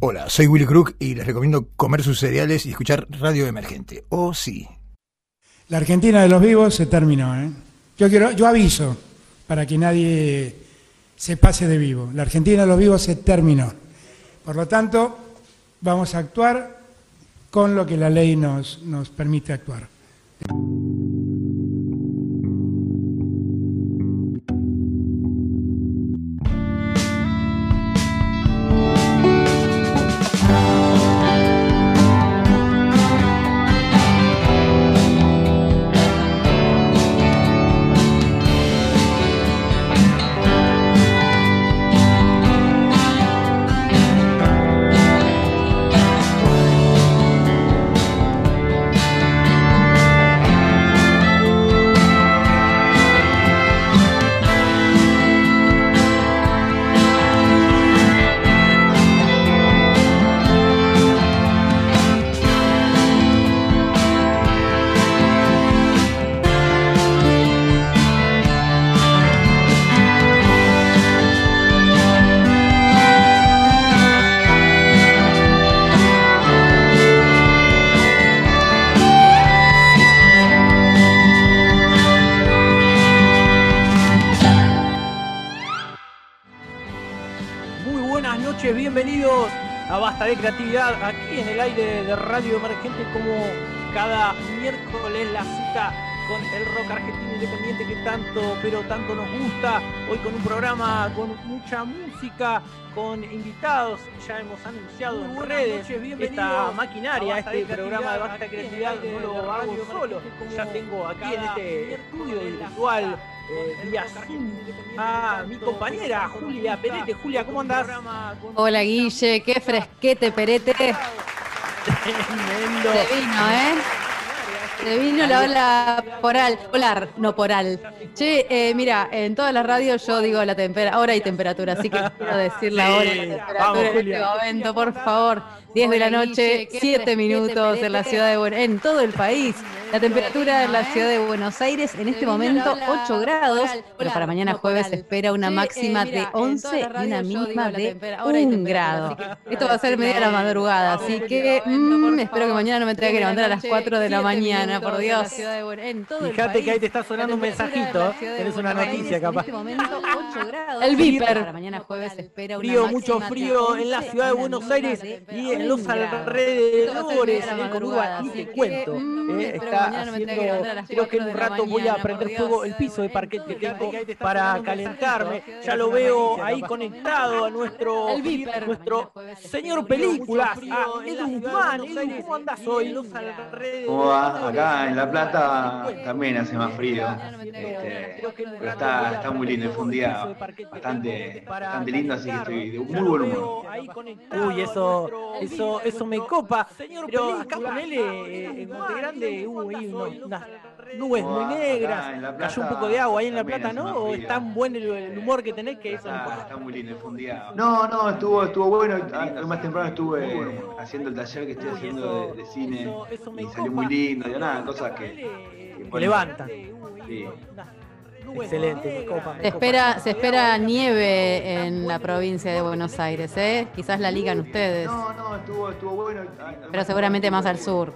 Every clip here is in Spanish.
Hola, soy Willy Crook y les recomiendo comer sus cereales y escuchar Radio Emergente. Oh, sí. La Argentina de los vivos se terminó. ¿eh? Yo, quiero, yo aviso para que nadie se pase de vivo. La Argentina de los vivos se terminó. Por lo tanto, vamos a actuar con lo que la ley nos, nos permite actuar. Mucha música, con invitados, ya hemos anunciado en redes esta maquinaria, este programa de Basta Creatividad no lo hago solo, ya tengo aquí en este estudio virtual eh, vía Zoom a mi compañera Julia Perete. Julia, ¿cómo andás? Hola Guille, qué fresquete perete. Tremendo. Se vino, ¿eh? Se vino la ola poral, polar, no poral. Che, eh, mira, en todas las radios yo digo la temperatura, hora y temperatura, así que quiero decir la hora y la temperatura Vamos, en este momento, por favor. 10 de la noche, 7 minutos en la ciudad de Buenos en todo el país. La temperatura en la ciudad de Buenos Aires en este momento 8 grados, pero para mañana jueves se espera una máxima de 11 y una mínima de 1 grado. Esto va a ser media de la madrugada, así que mm, espero que mañana no me tenga que levantar a las 4 de la mañana, por Dios. Fíjate que ahí te está sonando un mensajito. Tenés una noticia capaz. El viper. Para mañana jueves se espera frío, mucho frío en la ciudad de Buenos Aires y en los alrededores, en el y te cuento. eh, está haciendo, creo que en un rato voy a prender fuego el piso de parquet que tengo para calentarme. Ya lo veo ahí conectado a nuestro, nuestro señor películas, a Edu Guzmán. Edu, ¿cómo andás hoy? Los alrededores. ¿Cómo va? Acá en La Plata también hace más frío, este, pero está, está muy lindo, fue un día bastante, bastante lindo, así que estoy de muy buen humor. Uy, eso, eso, eso me copa. Pero acá ponele en Monte Grande hubo ahí unas nubes muy negras, cayó un poco de agua ahí en La Plata, ¿no? ¿O es tan buen el, humor que tenés que eso no Está, muy lindo. No, no, estuvo, estuvo bueno. Ah, más temprano estuve haciendo el taller que estoy haciendo de, cine y salió muy lindo. Y nada, cosas que, levantan. Sí. Excelente, me copa, me Se copa. espera, se espera nieve en la provincia de Buenos Aires, ¿eh? Quizás la ligan ustedes, No, no, estuvo, estuvo bueno. Pero seguramente más al sur.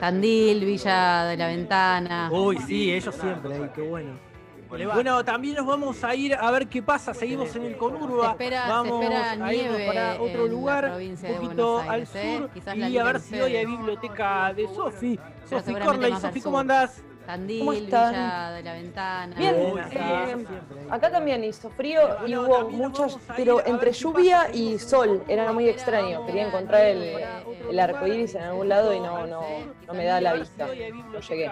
Tandil, Villa de la Ventana. Uy, sí, ellos siempre, ahí, qué bueno. Bueno, también nos vamos a ir a ver qué pasa. Seguimos en el Conurba. Se espera- se vamos espera a irnos para otro lugar, un poquito al ¿eh? sur. Y a ver si hoy hay biblioteca de Sofi. Sofi Corley. Sofi. ¿cómo andás? Tandil, ¿Cómo están? Villa de la Ventana. Bien, Uy, eh, acá también hizo frío y hubo muchos, pero entre lluvia pasa. y sol, era muy extraño. Quería encontrar el, el arco iris en algún lado y no, no, no me da la vista. No llegué.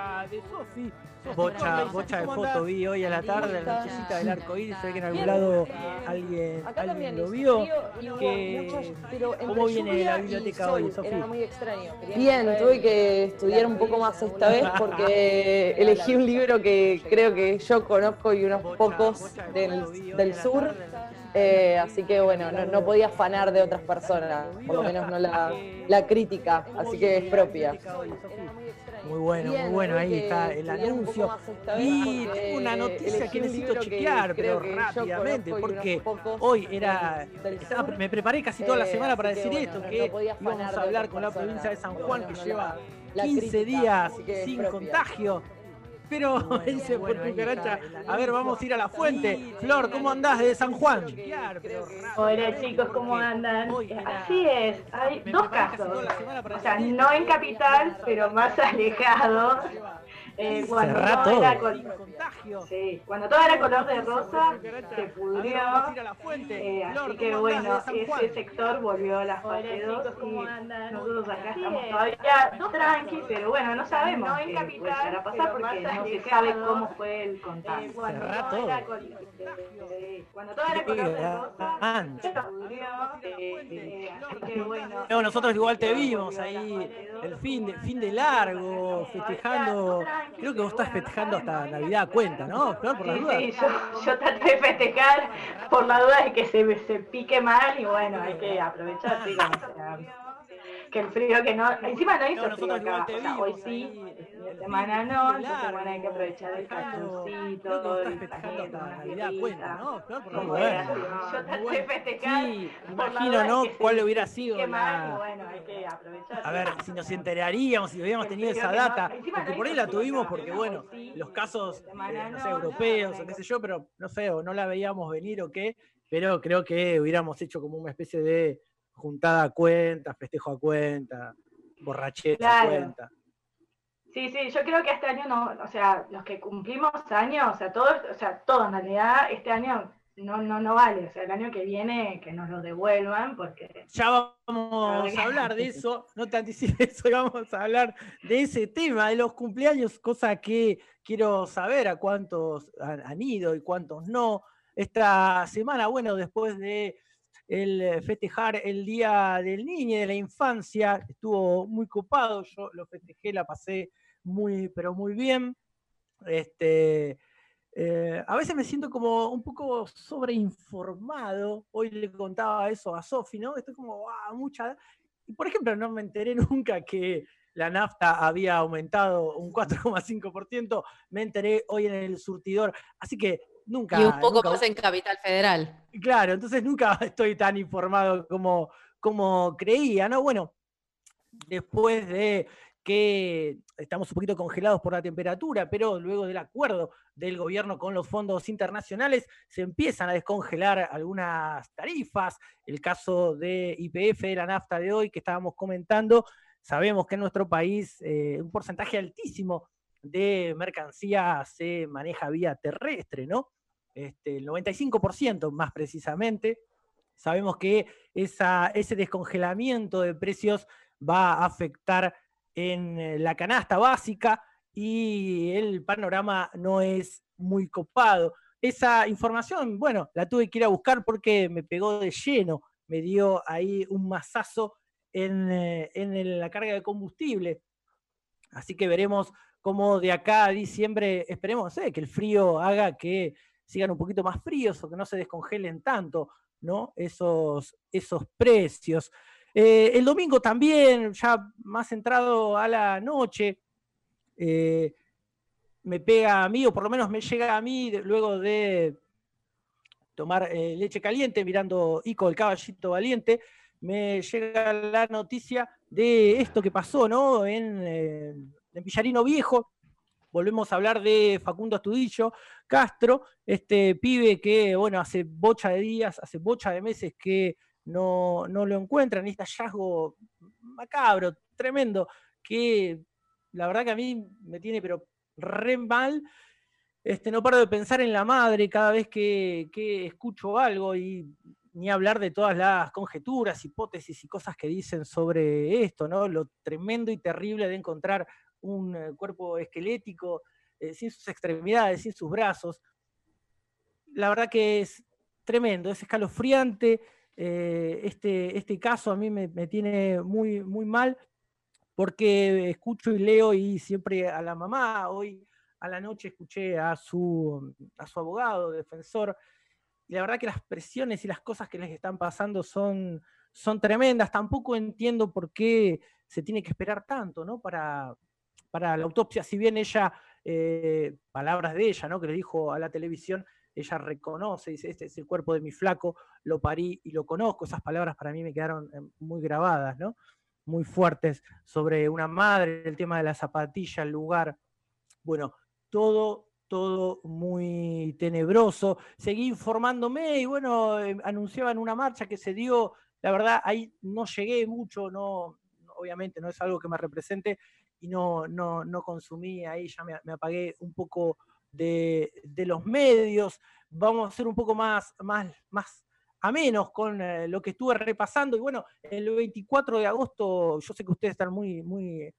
Bocha, bocha de foto vi hoy a la tarde, la nochecita del arco iris, ve que en algún lado alguien, lo vio. que- ¿Cómo viene la biblioteca hoy, Sofi? Era muy extraño. Bien, tuve que estudiar un poco más esta vez porque elegí un libro que creo que yo conozco y unos pocos del, del sur. Eh, así que bueno, no, no podía afanar de otras personas, por lo menos no la, la crítica, así que es propia. Muy bueno, muy bueno, ahí está el anuncio. Y tengo una noticia que necesito chequear, pero rápidamente, porque hoy era. me preparé casi toda la semana para decir esto, que íbamos a hablar con la provincia de San Juan, que lleva 15 días sin contagio pero dice por cucaracha. A ver, vamos a ir a la fuente. Flor, ¿cómo andás de San Juan? Hola chicos, ¿cómo andan? Así es, hay dos casos. O sea, no en capital, pero más alejado. Eh, cuando, todo. Era sí, cuando todo era color de rosa, se pudrió. Eh, así que bueno, ese sector volvió a las fase 2 y nosotros acá estamos todavía tranqui, pero bueno, no sabemos qué puede a pasar porque no se sabe cómo fue el contagio. cuando, todo era cuando todo era color de rosa, se pudrió. Eh, así que bueno. No, nosotros igual te vimos ahí el fin de, fin de largo, festejando Creo que vos estás festejando hasta Navidad cuenta, ¿no, Flor? Por la duda. Sí, yo, yo traté de festejar por la duda de que se, se pique mal y bueno, hay que aprovechar, sí, que el frío que no. Encima no hizo frío acá. O sea, hoy sí, de semana no, entonces bueno, hay que aprovechar el calzoncito, el Navidad cuenta, ¿no? Claro, bueno. Yo traté de festejar. Sí, imagino, ¿no? ¿Cuál hubiera sido la. Bueno, hay que aprovechar. A ver, si nos enteraríamos, si hubiéramos tenido esa data, porque por ahí la tuvimos porque, bueno, los casos, eh, no sé, europeos o qué sé yo, pero no sé, o no la veíamos venir o qué, pero creo que hubiéramos hecho como una especie de juntada a cuenta, festejo a cuenta, borrachera a cuenta. Sí, sí, yo creo que este año no, o sea, los que cumplimos años, o sea, todo, o sea, todo en realidad este año no, no, no vale, o sea, el año que viene que nos lo devuelvan porque... Ya vamos a hablar de eso, no te anticipes, hoy vamos a hablar de ese tema, de los cumpleaños, cosa que quiero saber a cuántos han ido y cuántos no. Esta semana, bueno, después de el eh, festejar el Día del Niño y de la Infancia. Estuvo muy copado, yo lo festejé, la pasé muy, pero muy bien. Este, eh, a veces me siento como un poco sobreinformado. Hoy le contaba eso a Sofi, ¿no? Estoy como, wow, mucha. Y por ejemplo, no me enteré nunca que la nafta había aumentado un 4,5%. Me enteré hoy en el surtidor. Así que nunca. Y un poco más en Capital Federal. Claro, entonces nunca estoy tan informado como, como creía, ¿no? Bueno, después de que estamos un poquito congelados por la temperatura, pero luego del acuerdo del gobierno con los fondos internacionales se empiezan a descongelar algunas tarifas. El caso de IPF, de la nafta de hoy que estábamos comentando, sabemos que en nuestro país eh, un porcentaje altísimo de mercancía se maneja vía terrestre, ¿no? Este, el 95% más precisamente. Sabemos que ese descongelamiento de precios va a afectar en eh, la canasta básica y el panorama no es muy copado. Esa información, bueno, la tuve que ir a buscar porque me pegó de lleno, me dio ahí un mazazo en, eh, en la carga de combustible. Así que veremos cómo de acá a diciembre, esperemos que el frío haga que sigan un poquito más fríos o que no se descongelen tanto, ¿no? Esos, esos precios. Eh, el domingo también, ya más entrado a la noche, eh, me pega a mí, o por lo menos me llega a mí luego de tomar eh, leche caliente, mirando Ico, el caballito valiente, me llega la noticia de esto que pasó, ¿no? En, en Villarino Viejo, volvemos a hablar de Facundo Astudillo Castro, este pibe que, bueno, hace bocha de días, hace bocha de meses que no, no lo encuentran, este hallazgo macabro, tremendo, que la verdad que a mí me tiene pero re mal. Este, no paro de pensar en la madre cada vez que, que escucho algo y ni hablar de todas las conjeturas, hipótesis y cosas que dicen sobre esto, ¿no? Lo tremendo y terrible de encontrar un eh, cuerpo esquelético, eh, sin sus extremidades, sin sus brazos. La verdad que es tremendo, es escalofriante. Eh, este, este caso a mí me, tiene muy, muy mal porque escucho y leo y siempre a la mamá, hoy a la noche escuché a su, a su abogado, defensor, y la verdad que las presiones y las cosas que les están pasando son, son tremendas. Tampoco entiendo por qué se tiene que esperar tanto, ¿no? Para, para la autopsia, si bien ella, eh, palabras de ella, ¿no? que le dijo a la televisión, ella reconoce, dice, este es el cuerpo de mi flaco, lo parí y lo conozco, esas palabras para mí me quedaron eh, muy grabadas, ¿no? muy fuertes sobre una madre, el tema de la zapatilla, el lugar, bueno, todo, todo muy tenebroso. Seguí informándome y bueno, eh, anunciaban una marcha que se dio, la verdad, ahí no llegué mucho, no, obviamente no es algo que me represente y no, no, no consumí, ahí ya me, apagué un poco de, los medios, vamos a ser un poco más, más, más a menos con eh, lo que estuve repasando. Y bueno, el 24 de agosto, yo sé que ustedes están muy, muy,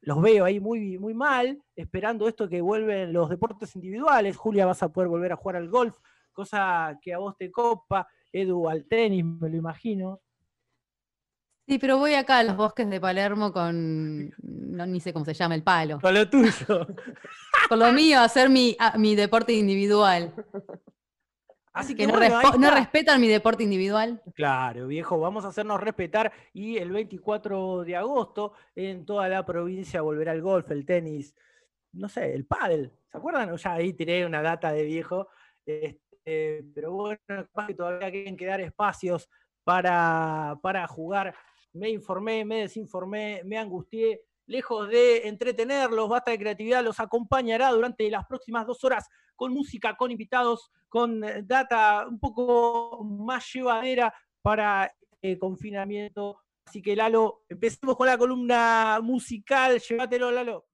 los veo ahí muy, muy mal, esperando esto que vuelven los deportes individuales. Julia, vas a poder volver a jugar al golf, cosa que a vos te copa, Edu al tenis, me lo imagino. Sí, pero voy acá a los bosques de Palermo con, no ni sé cómo se llama, el palo. Con lo tuyo. con lo mío, hacer mi, mi deporte individual. Así que, no, respetan mi deporte individual. Claro, viejo, vamos a hacernos respetar y el 24 de agosto en toda la provincia volverá el golf, el tenis, no sé, el pádel. ¿Se acuerdan? Ya ahí tiré una data de viejo. Este, pero bueno, capaz que todavía quieren quedar espacios para, para jugar me informé, me desinformé, me angustié. Lejos de entretenerlos, basta de creatividad, los acompañará durante las próximas dos horas con música, con invitados, con eh, data un poco más llevadera para el confinamiento. Así que Lalo, empecemos con la columna musical. Llévatelo, Lalo.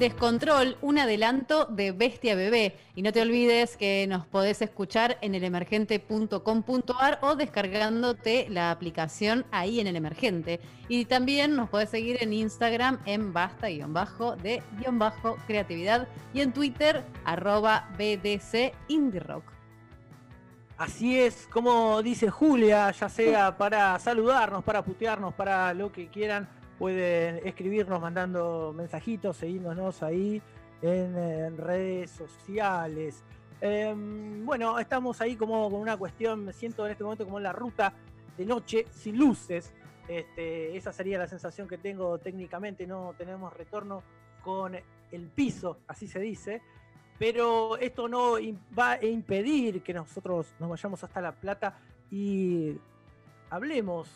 Descontrol, un adelanto de Bestia Bebé. Y no te olvides que nos podés escuchar en elemergente.com.ar o descargándote la aplicación ahí en el Emergente. Y también nos podés seguir en Instagram en basta-de-creatividad y en Twitter arroba BDC Indie Rock. Así es, como dice Julia, ya sea para saludarnos, para putearnos, para lo que quieran Pueden escribirnos mandando mensajitos, seguirnos ahí en, redes sociales. Em, bueno, estamos ahí como con una cuestión, me siento en este momento como en la ruta de noche sin luces. Este, esa sería la sensación que tengo técnicamente, no tenemos retorno con el piso, así se dice. Pero esto no va a impedir que nosotros nos vayamos hasta La Plata y hablemos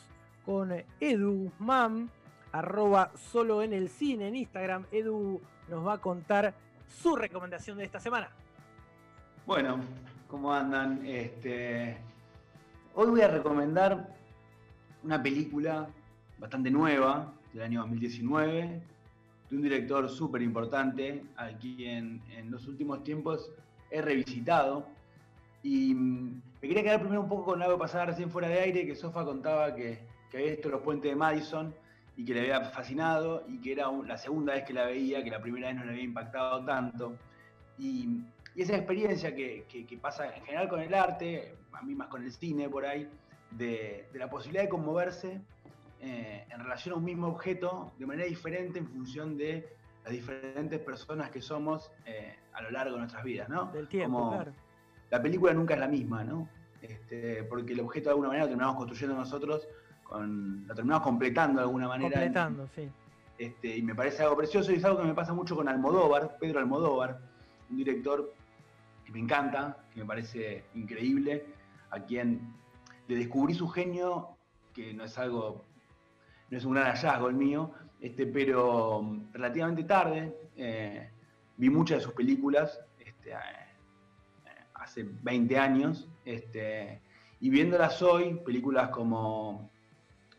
con Edu Mam, arroba solo en el cine en Instagram. Edu nos va a contar su recomendación de esta semana. Bueno, ¿cómo andan? Este, hoy voy a recomendar una película bastante nueva del año 2019 de un director súper importante a quien en los últimos tiempos he revisitado. Y mm, me quería quedar primero un poco con algo pasado recién fuera de aire, que Sofa contaba que, que había visto los puentes de Madison y que le había fascinado y que era la segunda vez que la veía, que la primera vez no le había impactado tanto. Y, esa experiencia que, pasa en general con el arte, a mí más con el cine por ahí, de, la posibilidad de conmoverse eh, en relación a un mismo objeto de manera diferente en función de las diferentes personas que somos eh, a lo largo de nuestras vidas, ¿no? Del tiempo, claro. La película nunca es la misma, ¿no? Este, porque el objeto de alguna manera lo terminamos construyendo nosotros lo terminamos completando de alguna manera. Completando, sí. Este, y me parece algo precioso y es algo que me pasa mucho con Almodóvar, Pedro Almodóvar, un director que me encanta, que me parece increíble, a quien le descubrí su genio, que no es algo, no es un gran hallazgo el mío, este, pero relativamente tarde, eh, vi muchas de sus películas, este, eh, hace 20 años, este, y viéndolas hoy, películas como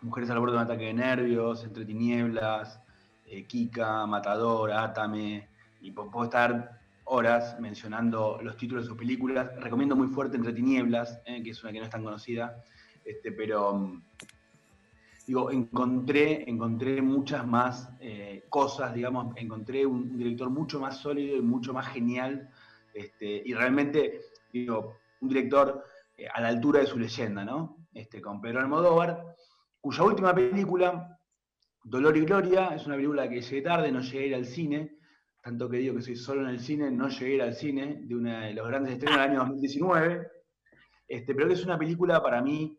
Mujeres al borde de un ataque de nervios, Entre tinieblas, eh, Kika, Matador, Atame, y puedo estar horas mencionando los títulos de sus películas. Recomiendo muy fuerte Entre tinieblas, eh, que es una que no es tan conocida, este, pero mm, digo, encontré, encontré muchas más eh, cosas, digamos, encontré un, director mucho más sólido y mucho más genial, este, y realmente, digo, un director a la altura de su leyenda, ¿no? Este, con Pedro Almodóvar cuya última película, Dolor y Gloria, es una película que llegué tarde, no llegué a ir al cine, tanto que digo que soy solo en el cine, no llegué al cine, de uno de los grandes estrenos del año 2019, este, pero es una película para mí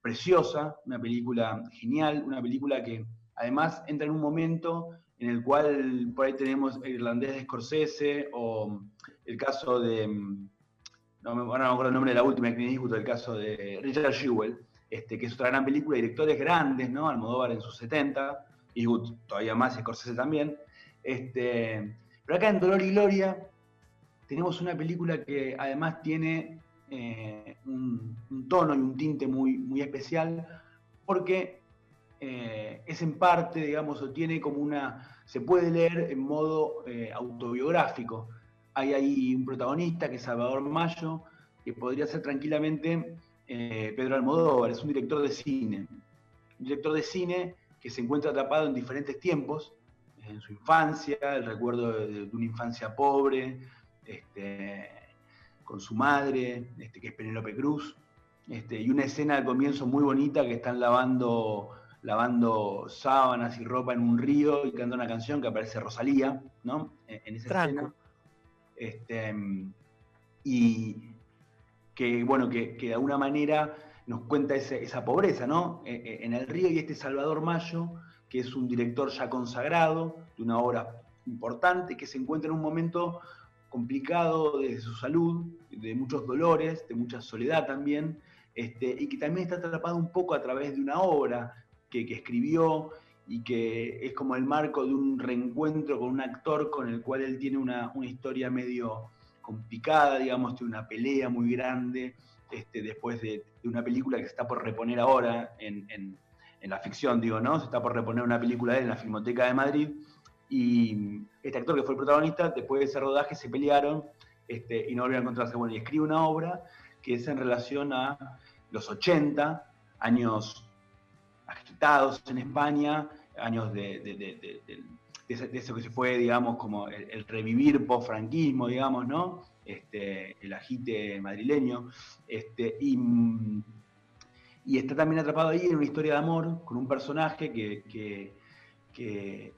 preciosa, una película genial, una película que además entra en un momento en el cual por ahí tenemos el irlandés de Scorsese o el caso de, no me, acuerdo el nombre de la última que me discuto, el caso de Richard Jewell, este, que es otra gran película, directores grandes, ¿no? Almodóvar en sus 70, y todavía más, y Scorsese también. Este, pero acá en Dolor y Gloria tenemos una película que además tiene eh, un, tono y un tinte muy, muy especial, porque eh, es en parte, digamos, o tiene como una, se puede leer en modo eh, autobiográfico. Hay ahí un protagonista que es Salvador Mayo, que podría ser tranquilamente eh, Pedro Almodóvar, es un director de cine. Un director de cine que se encuentra atrapado en diferentes tiempos, en su infancia, el recuerdo de, una infancia pobre, este, con su madre, este, que es Penélope Cruz, este, y una escena al comienzo muy bonita que están lavando, lavando sábanas y ropa en un río y cantando una canción que aparece Rosalía, ¿no? En, esa escena. y, que, bueno, que, de alguna manera nos cuenta esa pobreza, ¿no? Eh, eh, en el río y este Salvador Mayo, que es un director ya consagrado, de una obra importante, que se encuentra en un momento complicado de su salud, de muchos dolores, de mucha soledad también, este, y que también está atrapado un poco a través de una obra que, escribió y que es como el marco de un reencuentro con un actor con el cual él tiene una, una historia medio complicada, digamos, de una pelea muy grande, este, después de, una película que se está por reponer ahora en, la ficción, digo, ¿no? Se está por reponer una película de en la Filmoteca de Madrid, y este actor que fue el protagonista, después de ese rodaje se pelearon este, y no volvieron a encontrarse. Bueno, y escribe una obra que es en relación a los 80, años agitados en España, años de, eso que se fue, digamos, como el, revivir post-franquismo, digamos, ¿no? Este, el agite madrileño. Este, y, está también atrapado ahí en una historia de amor con un personaje que, que,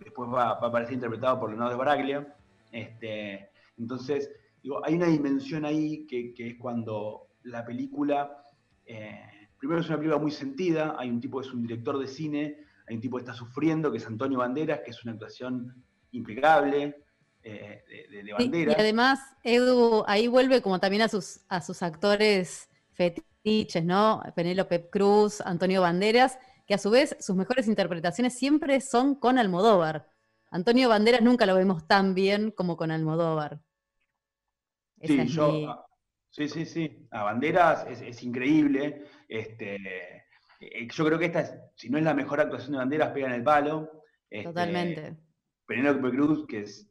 después va, a aparecer interpretado por Leonardo de Baraglia. Este, entonces, digo, hay una dimensión ahí que, es cuando la película... Eh, primero es una película muy sentida, hay un tipo que es un director de cine, hay un tipo que está sufriendo, que es Antonio Banderas, que es una actuación impecable eh, de, Banderas. y además, Edu, ahí vuelve como también a sus, a sus actores fetiches, ¿no? Penélope Cruz, Antonio Banderas, que a su vez sus mejores interpretaciones siempre son con Almodóvar. Antonio Banderas nunca lo vemos tan bien como con Almodóvar. sí, yo, sí, sí, sí. A Banderas es increíble. Este, eh, yo creo que esta, si no es la mejor actuación de Banderas, pega en el palo. Este, Totalmente. Penélope Cruz, que es,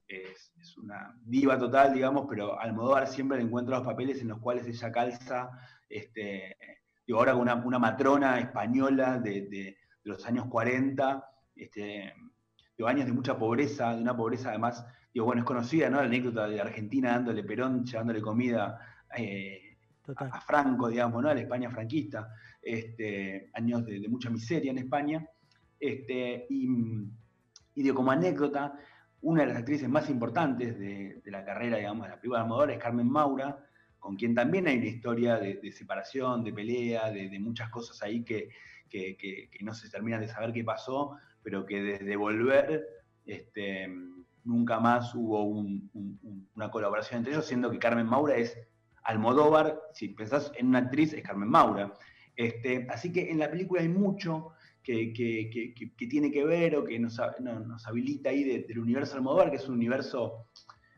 una diva total, digamos, pero Almodóvar siempre le encuentra los papeles en los cuales ella calza, este, digo, ahora con una, matrona española de, los años 40, este, digo, años de mucha pobreza, de una pobreza además, digo, bueno, es conocida, ¿no? La anécdota de Argentina dándole Perón, llevándole comida eh, a, Franco, digamos, ¿no? a la España franquista, este, años de, mucha miseria en España. Este, y, digo, como anécdota, una de las actrices más importantes de, la carrera, digamos, de la película de Almodóvar es Carmen Maura, con quien también hay una historia de, separación, de pelea, de, muchas cosas ahí que, no se terminan de saber qué pasó, pero que desde volver este, nunca más hubo una colaboración entre ellos, siendo que Carmen Maura es Almodóvar, si pensás en una actriz, es Carmen Maura. Este, así que en la película hay mucho que, tiene que ver o que nos, habilita ahí del universo Almodóvar, que es un universo,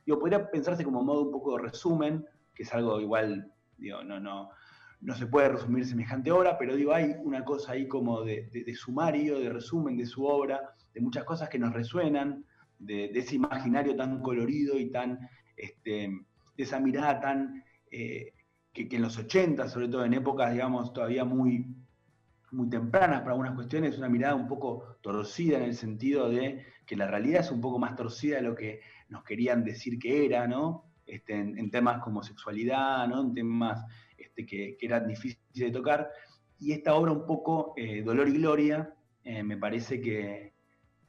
digo, podría pensarse como modo un poco de resumen, que es algo igual, digo, no, no, no se puede resumir semejante obra, pero digo, hay una cosa ahí como de, sumario, de resumen de su obra, de muchas cosas que nos resuenan, de, ese imaginario tan colorido y tan, este, de esa mirada tan eh, que, en los 80, sobre todo en épocas, digamos, todavía muy, muy tempranas para algunas cuestiones, una mirada un poco torcida en el sentido de que la realidad es un poco más torcida de lo que nos querían decir que era, ¿no? Este, en, temas como sexualidad, ¿no? En temas este, que, eran difíciles de tocar. Y esta obra un poco, eh, Dolor y Gloria, eh, me parece que,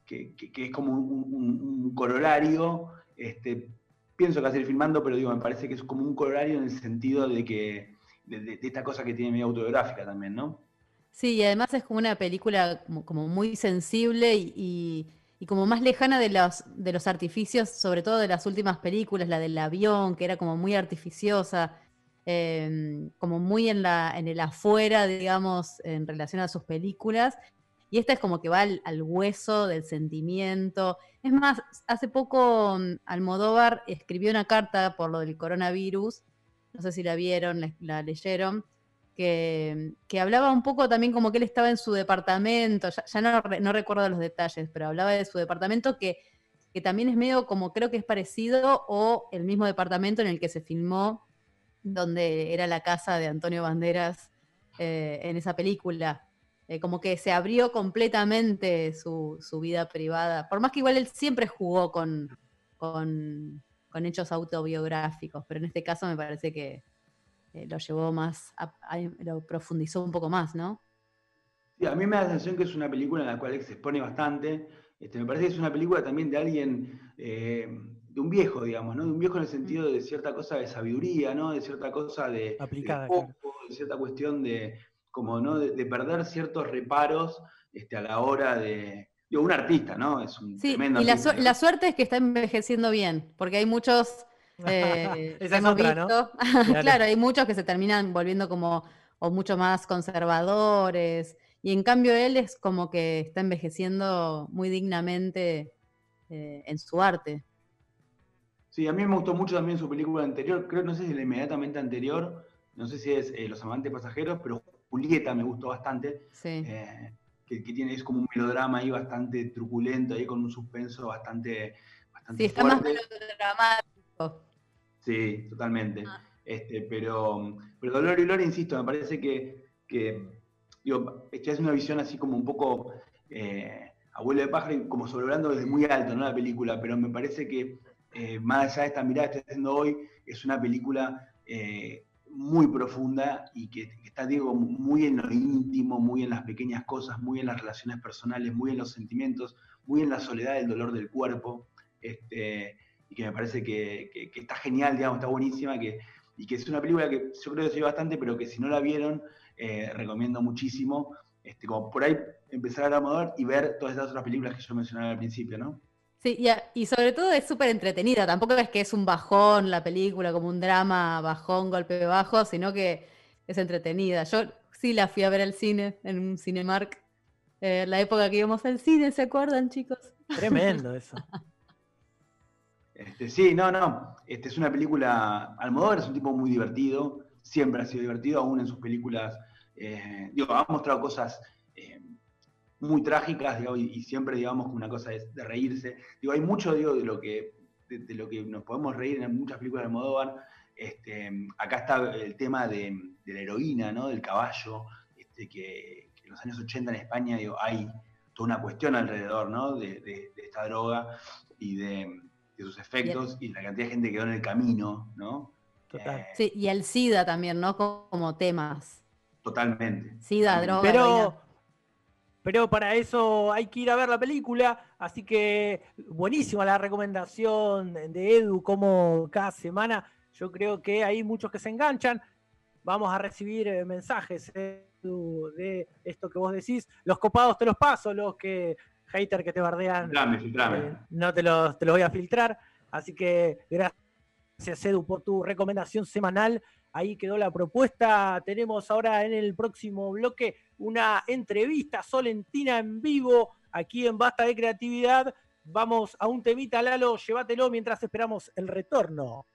es como un, corolario este, pienso que seguir filmando, pero digo, me parece que es como un colorario en el sentido de que, de, esta cosa que tiene medio autobiográfica también, ¿no? Sí, y además es como una película muy sensible y, como más lejana de los, de los artificios, sobre todo de las últimas películas, la del avión, que era como muy artificiosa, em, como muy en, la, en el afuera, digamos, en relación a sus películas. Y esta es como que va al, hueso del sentimiento. Es más, hace poco mm, Almodóvar escribió una carta por lo del coronavirus, no sé si la vieron, la, leyeron, que, hablaba un poco también como que él estaba en su departamento, ya, no, recuerdo los detalles, pero hablaba de su departamento que, que también es medio como creo que es parecido o el mismo departamento en el que se filmó, donde era la casa de Antonio Banderas eh, en esa película. Eh, como que se abrió completamente su, vida privada. Por más que igual él siempre jugó con, con, hechos autobiográficos, pero en este caso me parece que eh, lo llevó más, lo profundizó un poco más, ¿no? Sí, a mí me da la sensación que es una película en la cual se expone bastante. Este, me parece que es una película también de alguien, eh, de un viejo, digamos, ¿no? De un viejo en el sentido de cierta cosa de sabiduría, ¿no? De cierta cosa de, Aplicada, de cierta cuestión de, como ¿no? de, perder ciertos reparos este, a la hora de... Digo, un artista, ¿no? Es un sí, y la, suerte es que está envejeciendo bien, porque hay muchos... Eh, Esa es otra, ¿no? claro, hay muchos que se terminan volviendo como o mucho más conservadores, y en cambio él es como que está envejeciendo muy dignamente eh, en su arte. Sí, a mí me gustó mucho también su película anterior, creo, no sé si la inmediatamente anterior, no sé si es eh, Los amantes pasajeros, pero Julieta me gustó bastante. Sí. Eh, que, tiene, es como un melodrama ahí bastante truculento, ahí con un suspenso bastante, bastante Sí, está más melodramático. Sí, totalmente. Ah. Este, pero, pero Dolor y Gloria, insisto, me parece que, que digo, estoy haciendo una visión así como un poco eh, abuelo de pájaro, como sobrevolando desde muy alto, ¿no? La película, pero me parece que eh, más allá de esta mirada que estoy haciendo hoy, es una película eh, muy profunda y que, está, digo, muy en lo íntimo, muy en las pequeñas cosas, muy en las relaciones personales, muy en los sentimientos, muy en la soledad del dolor del cuerpo, este, y que me parece que, está genial, digamos, está buenísima, que, y que es una película que yo creo que se bastante, pero que si no la vieron, eh, recomiendo muchísimo, este, como por ahí empezar a ver y ver todas esas otras películas que yo mencionaba al principio, ¿no? Sí, y, sobre todo es súper entretenida. Tampoco es que es un bajón la película, como un drama bajón, golpe bajo, sino que es entretenida. Yo sí la fui a ver al cine, en un Cinemark, eh, la época que íbamos al cine, ¿se acuerdan, chicos? Tremendo eso. Este, sí, no, no. Este es una película. Almodóvar es un tipo muy divertido, siempre ha sido divertido, aún en sus películas. Eh, digo, ha mostrado cosas muy trágicas, y, siempre, digamos, una cosa es de reírse. Digo, hay mucho, digo, de lo que, de, lo que nos podemos reír en muchas películas de Almodóvar. Este, acá está el tema de, la heroína, ¿no? Del caballo, este, que, en los años 80 en España, digo, hay toda una cuestión alrededor, ¿no? De, esta droga y de, sus efectos y la cantidad de gente que quedó en el camino, ¿no? Total. Eh, sí, y el SIDA también, ¿no? Como temas. Totalmente. SIDA, droga. Pero, pero para eso hay que ir a ver la película, así que buenísima la recomendación de Edu, como cada semana yo creo que hay muchos que se enganchan. Vamos a recibir eh, mensajes Edu, de esto que vos decís. Los copados te los paso, los que hater que te bardean. Eh, no te los, te los voy a filtrar. Así que gracias Edu por tu recomendación semanal. Ahí quedó la propuesta. Tenemos ahora en el próximo bloque una entrevista solentina en vivo aquí en Basta de Creatividad. Vamos a un temita, Lalo, llévatelo mientras esperamos el retorno.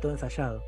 Todo ensayado.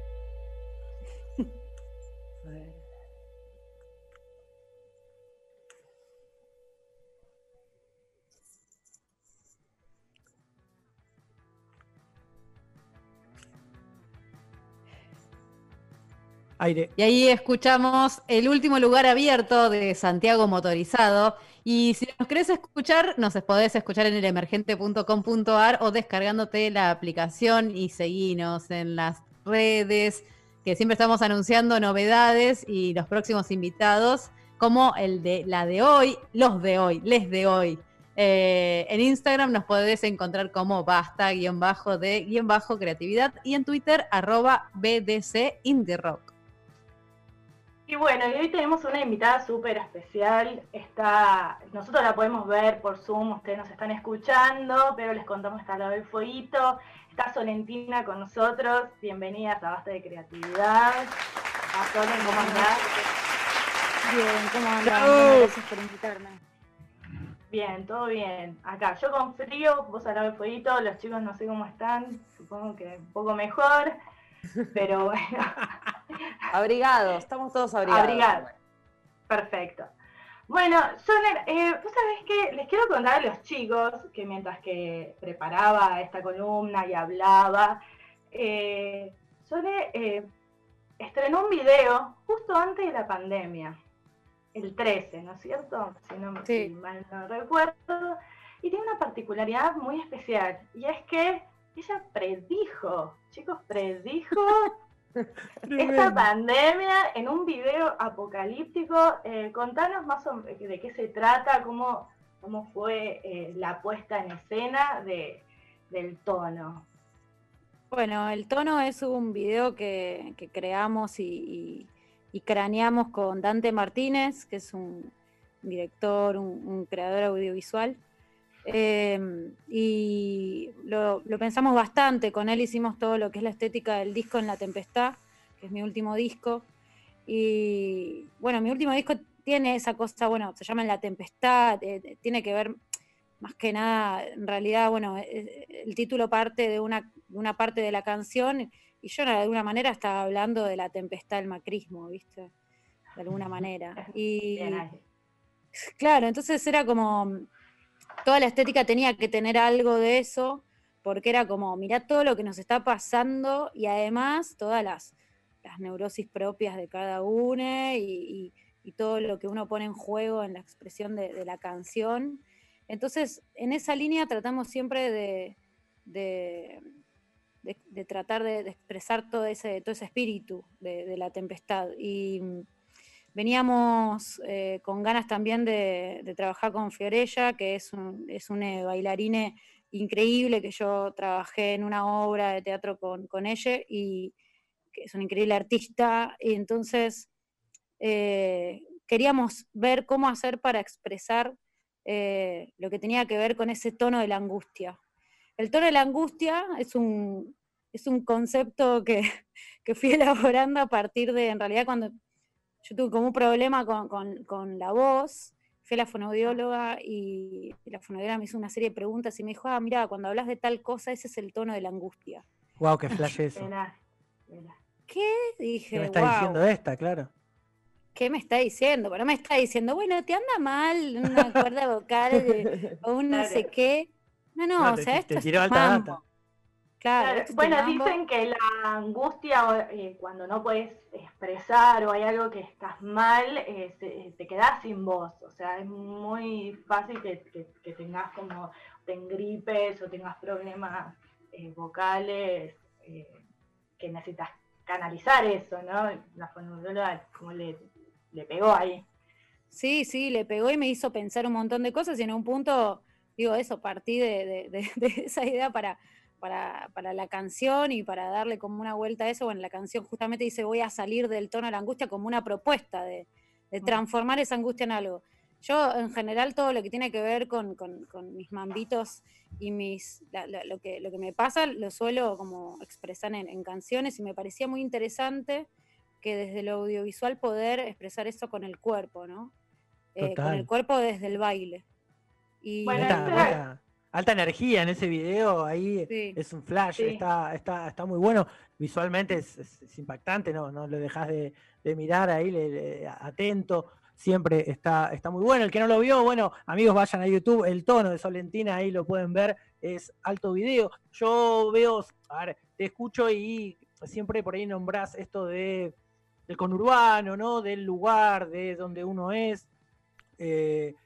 Y ahí escuchamos el último lugar abierto de Santiago Motorizado. Y si nos querés escuchar, nos podés escuchar en el emergente.com.ar o descargándote la aplicación y seguinos en las redes, que siempre estamos anunciando novedades y los próximos invitados, como el de la de hoy, los de hoy, les de hoy. Eh, en Instagram nos podés encontrar como basta guion bajo de guion bajo creatividad y en Twitter arroba BDC. Y bueno, y hoy tenemos una invitada súper especial. Está, nosotros la podemos ver por Zoom, ustedes nos están escuchando, pero les contamos está la del fueguito. Está Solentina con nosotros. Bienvenidas a Basta de Creatividad. A Solen, ¿cómo andás? Bien, ¿cómo andás? Gracias por invitarme. Bien, todo bien. Acá, yo con frío, vos al lado del fueguito, los chicos no sé cómo están, supongo que un poco mejor. Pero bueno. abrigados, estamos todos abrigados. Abrigados. Perfecto. Bueno, Soner, eh, vos sabés que les quiero contar a los chicos que mientras que preparaba esta columna y hablaba, eh, Soner eh, estrenó un video justo antes de la pandemia, el 13, ¿no es cierto? Si no me si mal no recuerdo. Y tiene una particularidad muy especial, y es que ella predijo, chicos, predijo esta pandemia en un video apocalíptico. Eh, contanos más de qué se trata, cómo, cómo fue eh, la puesta en escena de, del tono. Bueno, el tono es un video que, creamos y, craneamos con Dante Martínez, que es un director, un creador audiovisual. Em, y lo, pensamos bastante, con él hicimos todo lo que es la estética del disco en la tempestad, que es mi último disco. Y bueno, mi último disco tiene esa cosa, bueno, se llama En la tempestad, eh, tiene que ver más que nada, en realidad, bueno, eh, eh, el título parte de una, una parte de la canción y yo de alguna manera estaba hablando de la tempestad del macrismo, ¿viste? De alguna manera. Y claro, entonces era como toda la estética tenía que tener algo de eso, porque era como, mirá todo lo que nos está pasando y además todas las, neurosis propias de cada uno y, todo lo que uno pone en juego en la expresión de, la canción. Entonces, en esa línea tratamos siempre de, de, tratar de, expresar todo ese, todo ese espíritu de, la tempestad. Y Veníamos eh, con ganas también de, trabajar con Fiorella, que es, un, es bailarina increíble, que yo trabajé en una obra de teatro con, ella y es una increíble artista. Y entonces eh, queríamos ver cómo hacer para expresar eh, lo que tenía que ver con ese tono de la angustia. El tono de la angustia es un, es un concepto que, que fui elaborando a partir de, en realidad, cuando yo tuve como un problema con, la voz, fui a la fonoaudióloga y la fonoaudióloga me hizo una serie de preguntas y me dijo, ah, mira, cuando hablas de tal cosa, ese es el tono de la angustia. Wow, qué flash eso. ¿Qué? Dije, ¿Qué me está diciendo esta, claro? ¿Qué me está diciendo? Pero me está diciendo, bueno, te anda mal una cuerda vocal o un no sé qué. No, no, o sea, esto es Claro, bueno, dicen que la angustia eh, cuando no puedes expresar o hay algo que estás mal, eh, te quedas sin voz. O sea, es muy fácil que, tengas como, te gripes o tengas problemas eh, vocales que necesitas canalizar eso, ¿no? La fonoaudióloga como le, le pegó ahí. Sí, sí, le pegó y me hizo pensar un montón de cosas y en un punto, digo, eso, partí de esa idea para para, para, la canción y para darle como una vuelta a eso, bueno, la canción justamente dice voy a salir del tono de la angustia como una propuesta de, de transformar esa angustia en algo. Yo en general todo lo que tiene que ver con, con, mis mambitos y mis lo, que, lo que me pasa lo suelo como expresar en, canciones y me parecía muy interesante que desde lo audiovisual poder expresar eso con el cuerpo, ¿no? Eh, con el cuerpo desde el baile. Y alta energía en ese video, ahí es un flash, está, está, está muy bueno, visualmente es, impactante, no, no lo dejas de, mirar ahí atento, siempre está, está muy bueno. El que no lo vio, bueno, amigos, vayan a YouTube, el tono de Solentina, ahí lo pueden ver, es alto video. Yo veo, a ver, te escucho y siempre por ahí nombrás esto de del conurbano, ¿no? Del lugar, de donde uno es. Eh,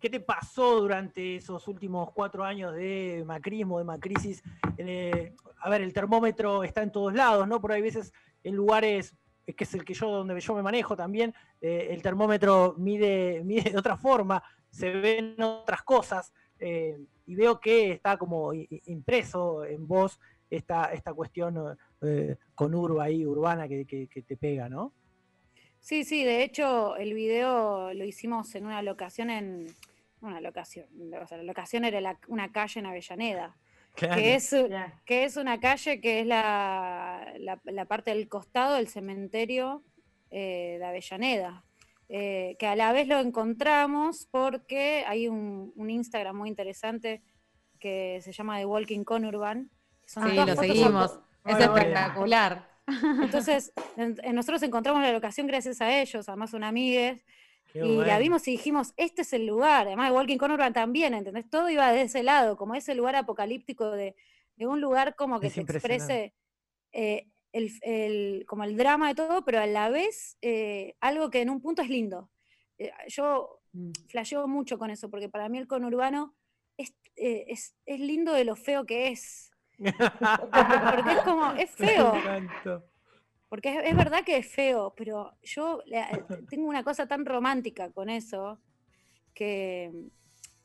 ¿Qué te pasó durante esos últimos cuatro años de macrismo, de macrisis? Eh, a ver, el termómetro está en todos lados, ¿no? Pero hay veces en lugares, que es el que yo, donde yo me manejo también, eh, el termómetro mide, mide de otra forma, se ven otras cosas, eh, y veo que está como impreso en vos esta, esta cuestión con urba ahí, urbana, que, que te pega, ¿no? Sí, sí, de hecho el video lo hicimos en una locación en, una locación, o sea, la locación era una calle en Avellaneda, que, es, que es una calle que es la, la, parte del costado del cementerio eh, de Avellaneda, eh, que a la vez lo encontramos porque hay un, Instagram muy interesante que se llama The Walking Conurban. sí, lo seguimos, es espectacular. Entonces, nosotros encontramos la locación gracias a ellos, además son amigues, y la vimos y dijimos, este es el lugar. Además, Walking Conurban también, ¿entendés? Todo iba de ese lado, como ese lugar apocalíptico de, un lugar como que se exprese eh, el, como el drama de todo, pero a la vez eh, algo que en un punto es lindo. Eh, yo mm. flasheo mucho con eso, porque para mí el conurbano es, es, es lindo de lo feo que es. Porque es como, es feo. Porque es, verdad que es feo, pero yo tengo una cosa tan romántica con eso que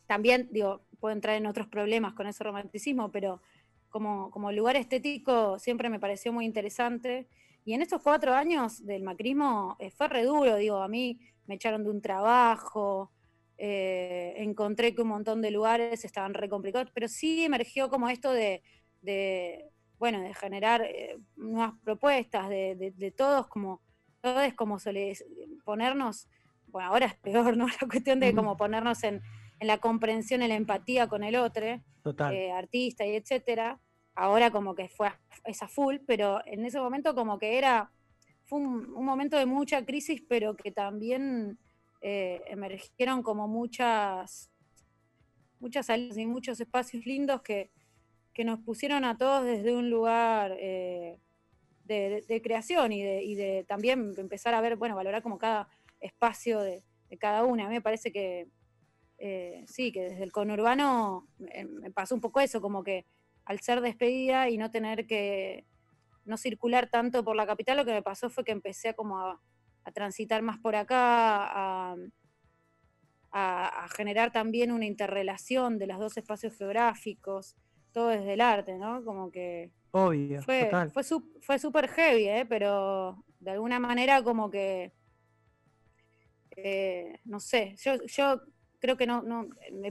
también, digo, puedo entrar en otros problemas con ese romanticismo, pero como, como lugar estético siempre me pareció muy interesante. Y en estos cuatro años del macrismo eh, fue re duro, digo, a mí me echaron de un trabajo, eh, encontré que un montón de lugares estaban re complicados, pero sí emergió como esto de, de, bueno, de generar eh, nuevas propuestas, de, todos como, todos como ponernos, bueno, ahora es peor, ¿no? La cuestión de como ponernos en, la comprensión, en la empatía con el otro, eh, artista y etcétera. Ahora como que fue esa full, pero en ese momento como que era, fue un, momento de mucha crisis, pero que también eh, emergieron como muchas, muchas salidas y muchos espacios lindos que, que nos pusieron a todos desde un lugar eh, de, creación y de, también empezar a ver, bueno, valorar como cada espacio de, cada una. A mí me parece que eh, sí, que desde el conurbano me pasó un poco eso, como que al ser despedida y no tener que no circular tanto por la capital, lo que me pasó fue que empecé a como a, transitar más por acá, a, generar también una interrelación de los dos espacios geográficos, todo desde el arte, ¿no? Como que... Obvio, fue, Fue, súper heavy, ¿eh? Pero de alguna manera como que... Eh, no sé, yo, yo creo que no, no...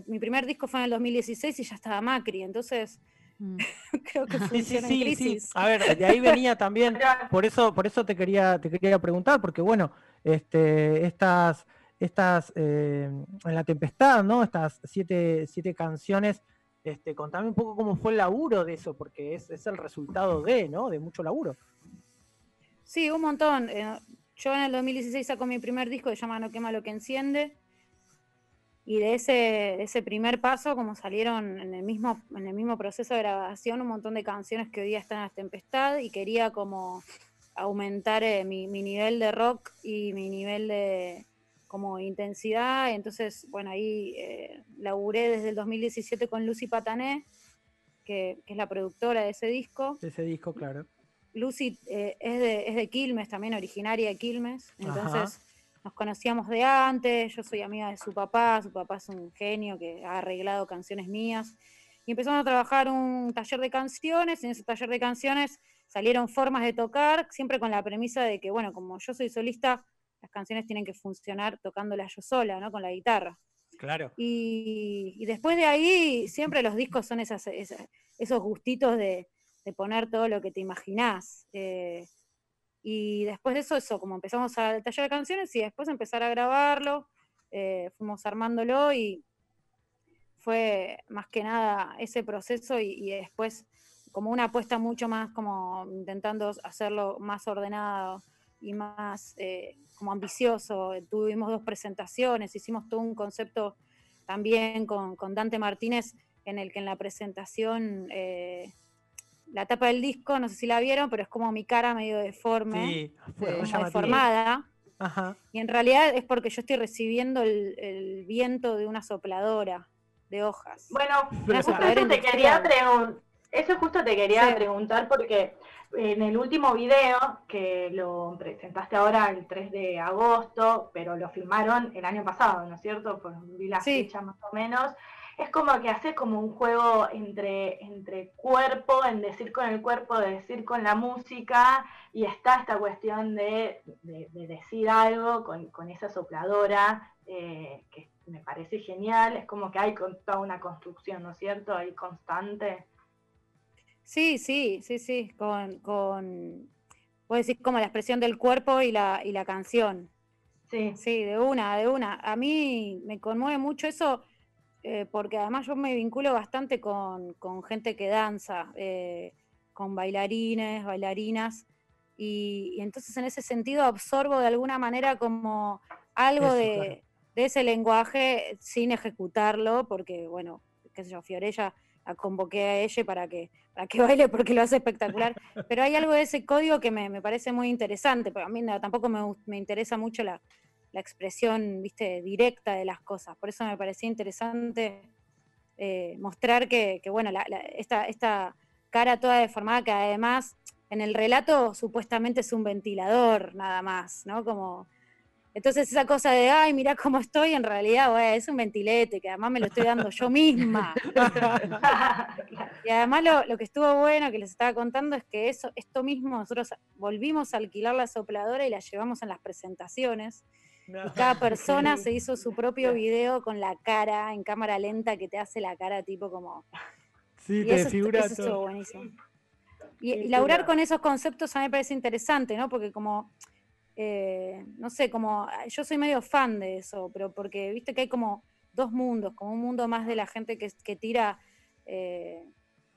Mi primer disco fue en el 2016 y ya estaba Macri, entonces... Mm. creo que funciona sí, sí, sí, A ver, de ahí venía también, por eso, por eso te quería, te quería preguntar, porque bueno, este, estas, estas eh, en la tempestad, ¿no? Estas siete, siete canciones este, contame un poco cómo fue el laburo de eso, porque es, el resultado de, ¿no? De mucho laburo. Sí, un montón. Eh, yo en el 2016 saco mi primer disco que se llama No quema lo que enciende. Y de ese, ese primer paso, como salieron en el, mismo, en el mismo proceso de grabación, un montón de canciones que hoy día están en la tempestad y quería como aumentar eh, mi, nivel de rock y mi nivel de, como intensidad. Entonces, bueno, ahí eh, laburé desde el 2017 con Lucy Patané, que, es la productora de ese disco. De ese disco, claro. Lucy eh, es, de, es de Quilmes, también originaria de Quilmes. Entonces nos conocíamos de antes, yo soy amiga de su papá, su papá es un genio que ha arreglado canciones mías. Y empezamos a trabajar un taller de canciones, y en ese taller de canciones salieron formas de tocar, siempre con la premisa de que, bueno, como yo soy solista, las canciones tienen que funcionar tocándolas yo sola, ¿no? Con la guitarra. Claro. Y, después de ahí, siempre los discos son esas, esos gustitos de, poner todo lo que te imaginás. Eh, y después de eso, eso, como empezamos al taller de canciones y después empezar a grabarlo, eh, fuimos armándolo y fue más que nada ese proceso y, después como una apuesta mucho más como intentando hacerlo más ordenado y más eh, como ambicioso. Tuvimos dos presentaciones, hicimos todo un concepto también con, Dante Martínez en el que en la presentación eh, la tapa del disco, no sé si la vieron, pero es como mi cara medio deforme, sí, deformada. Y en realidad es porque yo estoy recibiendo el, viento de una sopladora de hojas. Bueno, eso te quería preguntar. Eso justo te quería preguntar porque en el último video, que lo presentaste ahora el 3 de agosto, pero lo filmaron el año pasado, ¿no es cierto? Por, vi la fecha más o menos es como que hace como un juego entre, entre cuerpo, en decir con el cuerpo, de decir con la música, y está esta cuestión de, decir algo con, esa sopladora, eh, que me parece genial, es como que hay toda una construcción, ¿no es cierto? Ahí constante. Sí, sí, sí, sí, con, con puedo decir como la expresión del cuerpo y la, y la canción. Sí. Sí, de una, de una. A mí me conmueve mucho eso eh, porque además yo me vinculo bastante con, gente que danza, eh, con bailarines, bailarinas, y, entonces en ese sentido absorbo de alguna manera como algo de, ese lenguaje sin ejecutarlo, porque bueno, qué sé yo, Fiorella la convoqué a ella para que, para que baile porque lo hace espectacular, pero hay algo de ese código que me, parece muy interesante, pero a mí tampoco me, me interesa mucho la, la expresión, viste, directa de las cosas. Por eso me parecía interesante eh, mostrar que, bueno, esta, esta cara toda deformada, que además en el relato supuestamente es un ventilador nada más, ¿no? Como, entonces esa cosa de, ay, mira cómo estoy, en realidad, es un ventilete, que además me lo estoy dando yo misma. y además lo, lo, que estuvo bueno, que les estaba contando, es que eso, esto mismo, nosotros volvimos a alquilar la sopladora y la llevamos en las presentaciones. Y cada persona se hizo su propio video con la cara en cámara lenta que te hace la cara tipo como... Sí, te figura todo. buenísimo. Y, y, laburar con esos conceptos a mí me parece interesante, ¿no? Porque como, eh, no sé, como yo soy medio fan de eso, pero porque viste que hay como dos mundos, como un mundo más de la gente que, que tira eh,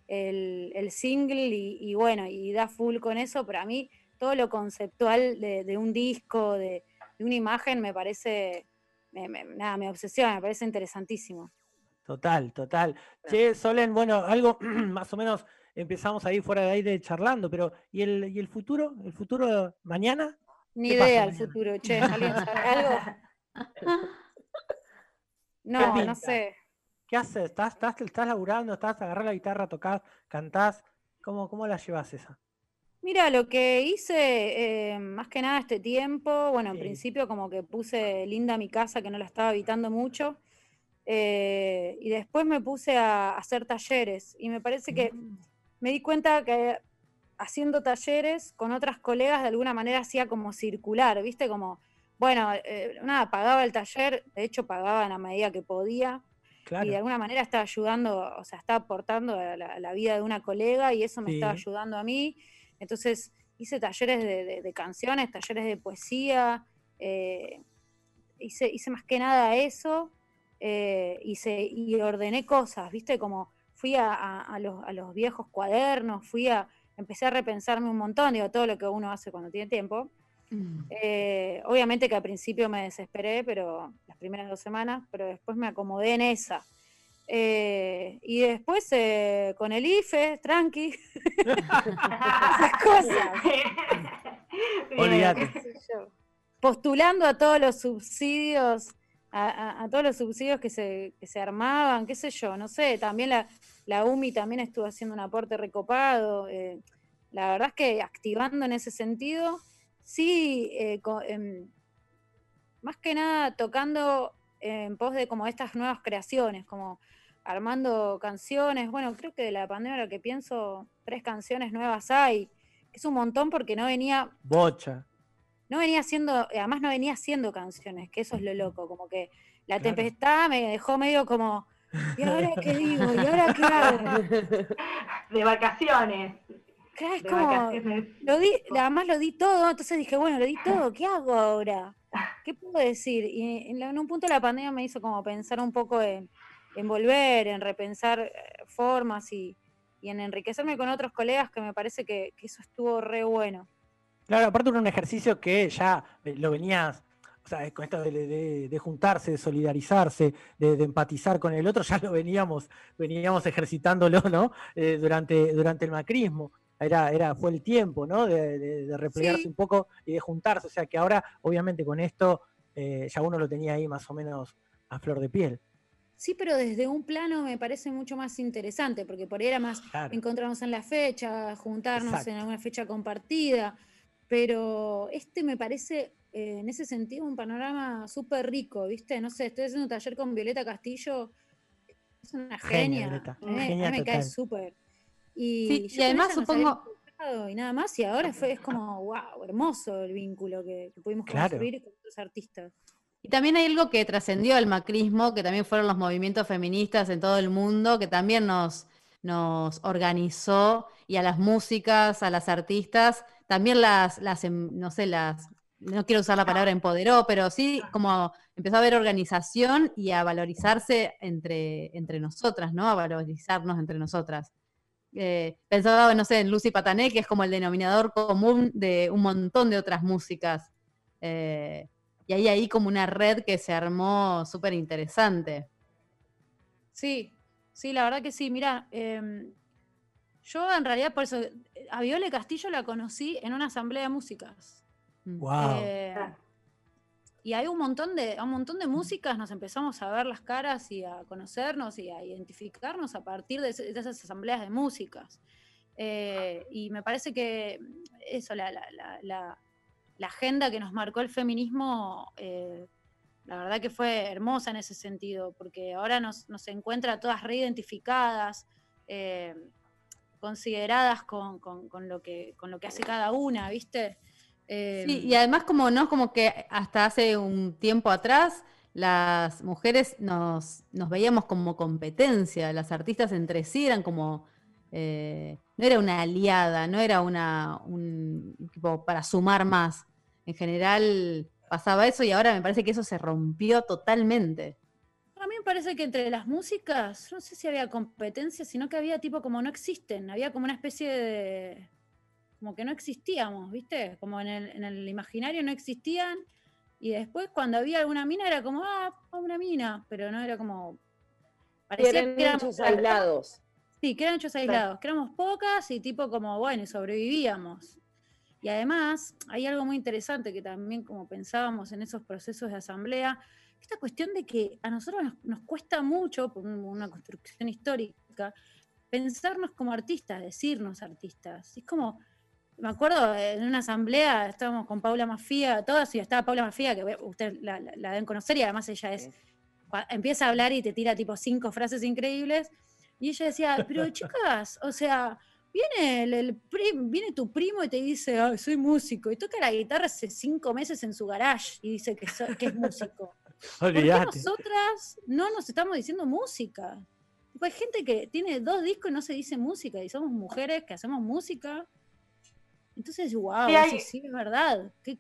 el, single y, bueno, y da full con eso, pero a mí todo lo conceptual de un disco, de, de una imagen me parece, nada, me obsesiona, me parece interesantísimo. Total, total. Che, Solen, bueno, algo más o menos empezamos ahí fuera de aire charlando, pero ¿y el, y el futuro? ¿El futuro mañana? Ni idea el futuro, che, ¿alguien sabe algo? No, no sé. ¿Qué haces? ¿Estás, estás, estás laburando? ¿Estás agarrar la guitarra, tocás, cantás? ¿Cómo, cómo la llevas esa? Mira, lo que hice eh, más que nada este tiempo, bueno, en principio como que puse linda mi casa, que no la estaba habitando mucho, eh, y después me puse a, hacer talleres, y me parece que mm. me di cuenta que haciendo talleres con otras colegas de alguna manera hacía como circular, ¿viste? Como, bueno, eh, nada, pagaba el taller, de hecho pagaba en la medida que podía, y de alguna manera estaba ayudando, o sea, estaba aportando a la, vida de una colega y eso me estaba ayudando a mí. Entonces hice talleres de, canciones, talleres de poesía, eh, hice, hice, más que nada eso eh, y ordené cosas, ¿viste? Como fui a, los, viejos cuadernos, fui a, empecé a repensarme un montón, digo, todo lo que uno hace cuando tiene tiempo. Mm. Eh, obviamente que al principio me desesperé, pero las primeras dos semanas, pero después me acomodé en esa. Eh, y después eh, con el IFE, tranqui. Esas cosas. Postulando a todos los subsidios, a, todos los subsidios que se, que se, armaban, qué sé yo, no sé, también la, la UMI también estuvo haciendo un aporte recopado. Eh, la verdad es que activando en ese sentido, sí, em, más que nada tocando en pos de como estas nuevas creaciones, como armando canciones. Bueno, creo que de la pandemia lo que pienso, tres canciones nuevas hay. Es un montón porque no venía. Bocha. No venía haciendo, además no venía haciendo canciones, que eso es lo loco, como que la tempestad me dejó medio como, ¿y ahora qué digo? ¿Y ahora qué hago? De vacaciones. Claro, es como, lo di, además lo di todo, entonces dije, bueno, lo di todo, ¿qué hago ahora? ¿Qué puedo decir? Y en un punto la pandemia me hizo como pensar un poco en, en volver, en repensar eh, formas y, en enriquecerme con otros colegas que me parece que, eso estuvo re bueno. Claro, aparte era un ejercicio que ya lo venías, o sea, con esto de, juntarse, de solidarizarse, de, empatizar con el otro, ya lo veníamos, veníamos ejercitándolo, ¿no? Eh, durante, durante el macrismo. Era, era, fue el tiempo, ¿no? De, replegarse un poco y de juntarse. O sea que ahora, obviamente, con esto eh, ya uno lo tenía ahí más o menos a flor de piel. Sí, pero desde un plano me parece mucho más interesante, porque por ahí era más encontrarnos en la fecha, juntarnos en alguna fecha compartida, pero este me parece eh, en ese sentido un panorama súper rico, ¿viste? No sé, estoy haciendo un taller con Violeta Castillo, es una genia, genia, me cae súper. Y, además supongo... Y nada más, y ahora fue, es como, wow, hermoso el vínculo que, pudimos construir con otros artistas. Y también hay algo que trascendió al macrismo, que también fueron los movimientos feministas en todo el mundo, que también nos, nos organizó y a las músicas, a las artistas, también las, las, em, no sé, las, no quiero usar la palabra empoderó, pero sí como empezó a haber organización y a valorizarse entre, entre nosotras, ¿no? A valorizarnos entre nosotras. Eh, pensaba, no sé, en Lucy Patané, que es como el denominador común de un montón de otras músicas. Eh, y hay ahí como una red que se armó súper interesante. Sí, sí, la verdad que sí. Mira, em, yo en realidad por eso, a Viole Castillo la conocí en una asamblea de músicas. Wow. Eh, y hay un montón de, un montón de músicas, nos empezamos a ver las caras y a conocernos y a identificarnos a partir de, esas asambleas de músicas. Eh, y me parece que eso, la, la agenda que nos marcó el feminismo, eh, la verdad que fue hermosa en ese sentido, porque ahora nos, encuentra todas reidentificadas, eh, consideradas con, lo que, con lo que hace cada una, ¿viste? Sí, y además como no como que hasta hace un tiempo atrás las mujeres nos, veíamos como competencia, las artistas entre sí eran como... Eh, no era una aliada, no era una un tipo para sumar más. En general pasaba eso y ahora me parece que eso se rompió totalmente. A mí me parece que entre las músicas, no sé si había competencia, sino que había tipo como no existen, había como una especie de... como que no existíamos, ¿viste? Como en el, en el imaginario no existían y después cuando había alguna mina era como, ah, una mina, pero no era como... Parecía eran que éramos aislados. Sí, que eran hechos aislados, que éramos pocas y tipo como, bueno, sobrevivíamos. Y además hay algo muy interesante que también como pensábamos en esos procesos de asamblea, esta cuestión de que a nosotros nos, cuesta mucho, por una construcción histórica, pensarnos como artistas, decirnos artistas. Es como, me acuerdo en una asamblea, estábamos con Paula Mafía, todas, y estaba Paula Mafía, que ustedes la, deben conocer, y además ella es, empieza a hablar y te tira tipo cinco frases increíbles, y ella decía, pero chicas, o sea, viene, el, viene tu primo y te dice, soy músico, y toca la guitarra hace cinco meses en su garage y dice que, es músico. ¿Por qué nosotras no nos estamos diciendo música? hay gente que tiene dos discos y no se dice música, y somos mujeres que hacemos música. Entonces, wow, sí, sí, es verdad. ¿Qué,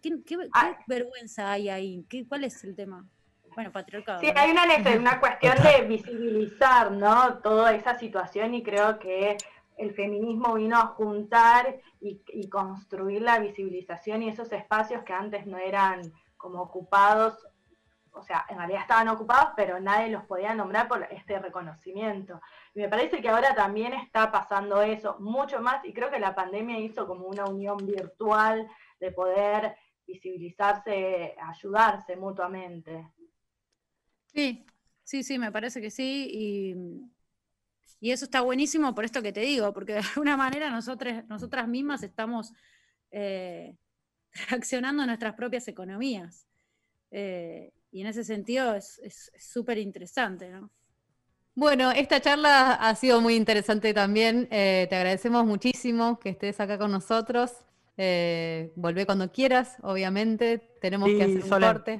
ah. vergüenza hay ahí? ¿Qué, ¿Cuál es el tema? Bueno, patriarcado. Sí, hay una, una cuestión de visibilizar, ¿no? Toda esa situación y creo que el feminismo vino a juntar y, construir la visibilización y esos espacios que antes no eran como ocupados, o sea, en realidad estaban ocupados, pero nadie los podía nombrar por este reconocimiento. Me parece que ahora también está pasando eso mucho más y creo que la pandemia hizo como una unión virtual de poder visibilizarse, ayudarse mutuamente. Sí, sí, sí, me parece que sí. Y y eso está buenísimo por esto que te digo, porque de alguna manera nosotras, nosotras mismas estamos eh, reaccionando a nuestras propias economías. Eh, y en ese sentido es súper interesante, ¿no? Bueno, esta charla ha sido muy interesante también. Eh, te agradecemos muchísimo que estés acá con nosotros. Eh, volvé cuando quieras, obviamente. Tenemos que hacer un corte.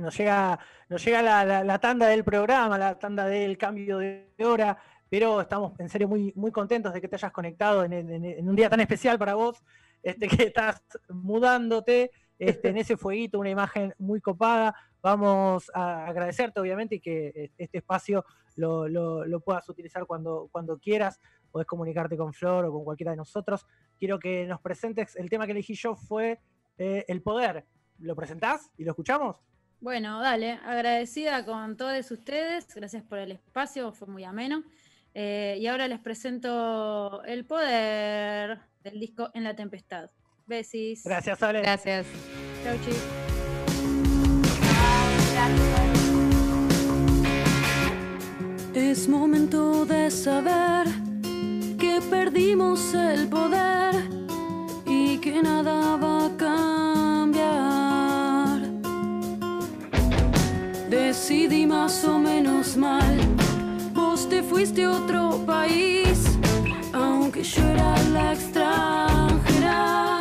nos llega, nos llega la, la, tanda del programa, la tanda del cambio de hora pero estamos en serio muy, muy contentos de que te hayas conectado en, un día tan especial para vos, este, que estás mudándote este, en ese fueguito, una imagen muy copada, vamos a agradecerte obviamente y que este espacio lo, lo, puedas utilizar cuando, cuando quieras, podés comunicarte con Flor o con cualquiera de nosotros. Quiero que nos presentes, el tema que elegí yo fue eh, el poder. ¿Lo presentás y lo escuchamos? Bueno, dale, agradecida con todos ustedes, gracias por el espacio, fue muy ameno. Eh, y ahora les presento el poder del disco En la Tempestad. Besis. Gracias, Ale. Gracias. Chau, chicos. Es momento de saber que perdimos el poder y que nada va a cambiar. Decidí más o menos mal, vos te fuiste a otro país, aunque yo era la extranjera.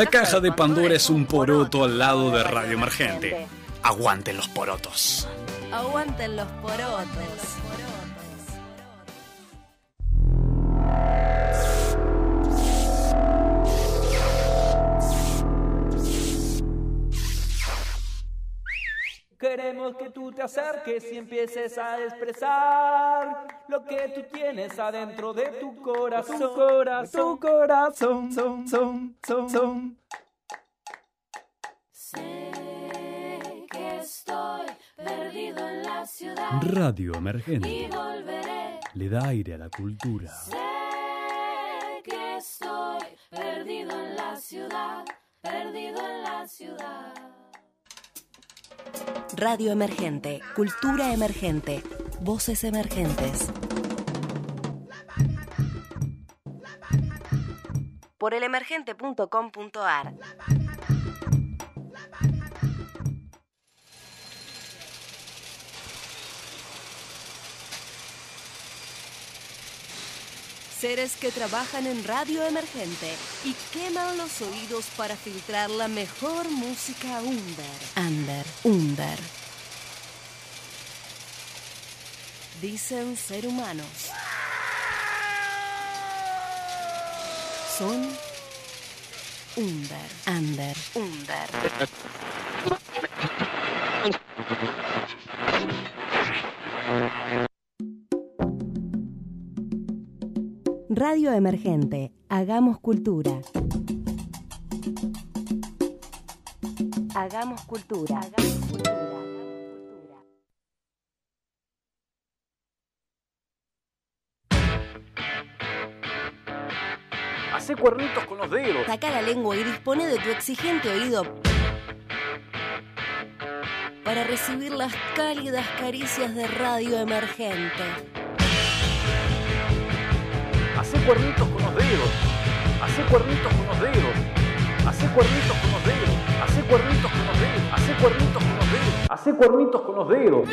La caja de Pandora es un poroto al lado de Radio Emergente. Aguanten los porotos. Aguanten los porotos. Queremos que tú te acerques y empieces a expresar lo que tú tienes adentro de tu corazón. Tu corazón, tu corazón, son, son, son, son. Sé que estoy perdido en la ciudad Radio y Emergente volveré. le da aire a la cultura. Sé que estoy perdido en la ciudad, perdido en la ciudad. Radio Emergente, Cultura Emergente, Voces Emergentes. Por elemergente.com.ar. Seres que trabajan en radio emergente y queman los oídos para filtrar la mejor música under. Under, under. Dicen ser humanos. Son under, under, under. Radio Emergente, hagamos cultura. Hagamos cultura. Hagamos cultura. Hacé cuernitos con los dedos. Saca la lengua y dispone de tu exigente oído para recibir las cálidas caricias de Radio Emergente. Hacé cuernitos con los dedos. Hacé cuernitos con los dedos. Hacé cuernitos con los dedos. Hacé cuernitos con los dedos. Hacé cuernitos con los dedos. Hacé cuernitos con los dedos.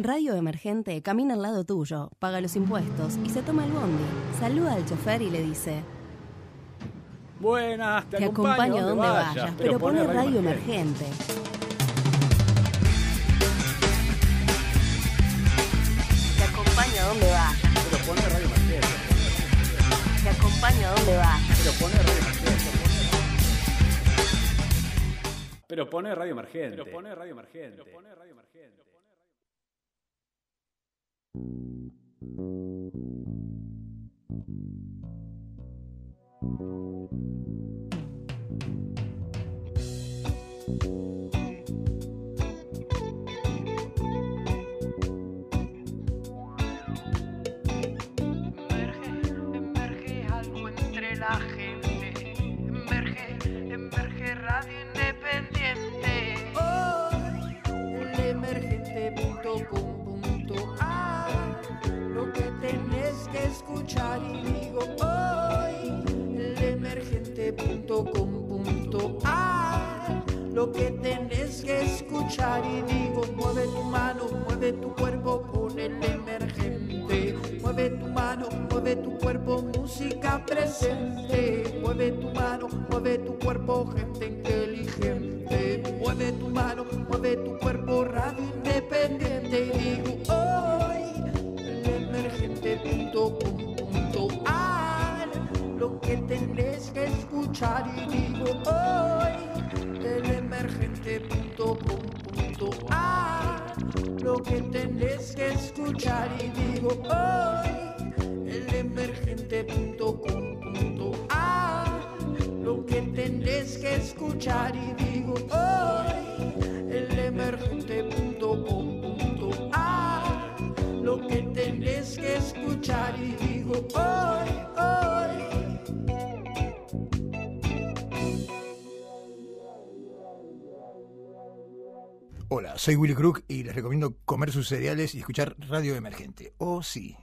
Radio Emergente camina al lado tuyo, paga los impuestos y se toma el bondi. Saluda al chofer y le dice: Buenas, te, Te acompaño a donde vayas, pero pone Radio Emergente. Te acompaño a donde vayas. Pero pone radio emergente. Te acompaño a donde vayas. Pero pone radio emergente. Pero pone radio emergente. Pero pone radio emergente. Thank you. Y digo hoy, el emergente.com.ar. Lo que tenés que escuchar y digo, mueve tu mano, mueve tu cuerpo con el emergente. Mueve tu mano, mueve tu cuerpo, música presente. Mueve tu mano, mueve tu cuerpo, gente inteligente. Mueve tu mano, mueve tu cuerpo, radio independiente. Y digo hoy. Lo que tenés que escuchar y digo hoy, el emergente.com.ar. Lo que tenés que escuchar y digo hoy, el emergente.com.ar. Lo que tenés que escuchar y digo hoy, el emergente.com.ar. Lo que tenés que escuchar y digo hoy. Hola, soy Willy Crook y les recomiendo comer sus cereales y escuchar Radio Emergente. Oh, sí.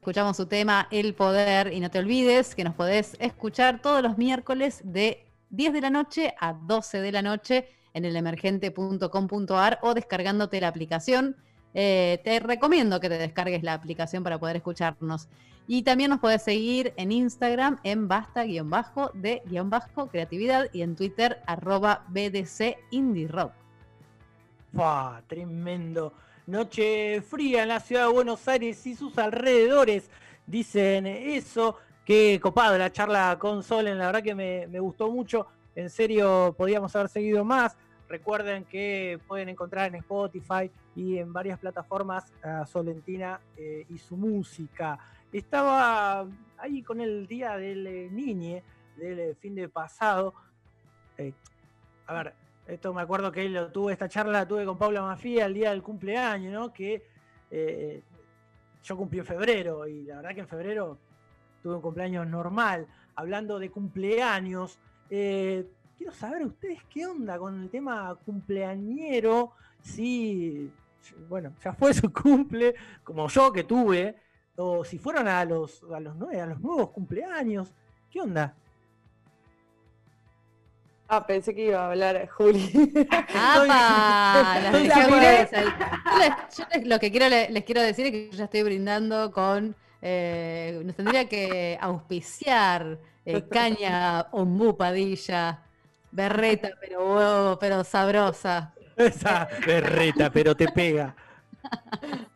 Escuchamos su tema El Poder y no te olvides que nos podés escuchar todos los miércoles de 10 de la noche a 12 de la noche en el emergente.com.ar o descargándote la aplicación. Eh, te recomiendo que te descargues la aplicación para poder escucharnos. Y también nos podés seguir en Instagram en basta-de-creatividad y en Twitter arroba BDC Indie Rock. Tremendo. Noche fría en la ciudad de Buenos Aires y sus alrededores. Dicen eso. Qué copado la charla con Solen. La verdad que me, me gustó mucho. En serio, podíamos haber seguido más. Recuerden que pueden encontrar en Spotify y en varias plataformas a Solentina eh, y su música. Estaba ahí con el día del eh, Niñe, del eh, fin de pasado. Eh, a ver, esto me acuerdo que lo tuve, esta charla la tuve con Paula Mafia el día del cumpleaños, ¿no? Que eh, yo cumplí en febrero y la verdad que en febrero tuve un cumpleaños normal. Hablando de cumpleaños, Eh, quiero saber ustedes qué onda con el tema cumpleañero, si, bueno, ya fue su cumple, como yo que tuve, o si fueron a los, a los, a los nuevos cumpleaños, ¿qué onda? Ah, pensé que iba a hablar Juli. ¡Apa! Las. Yo les- lo que quiero, les quiero decir es que yo ya estoy brindando con. eh, nos tendría que auspiciar eh, caña ombú padilla, berreta, pero, oh, pero sabrosa. Esa berreta, pero te pega.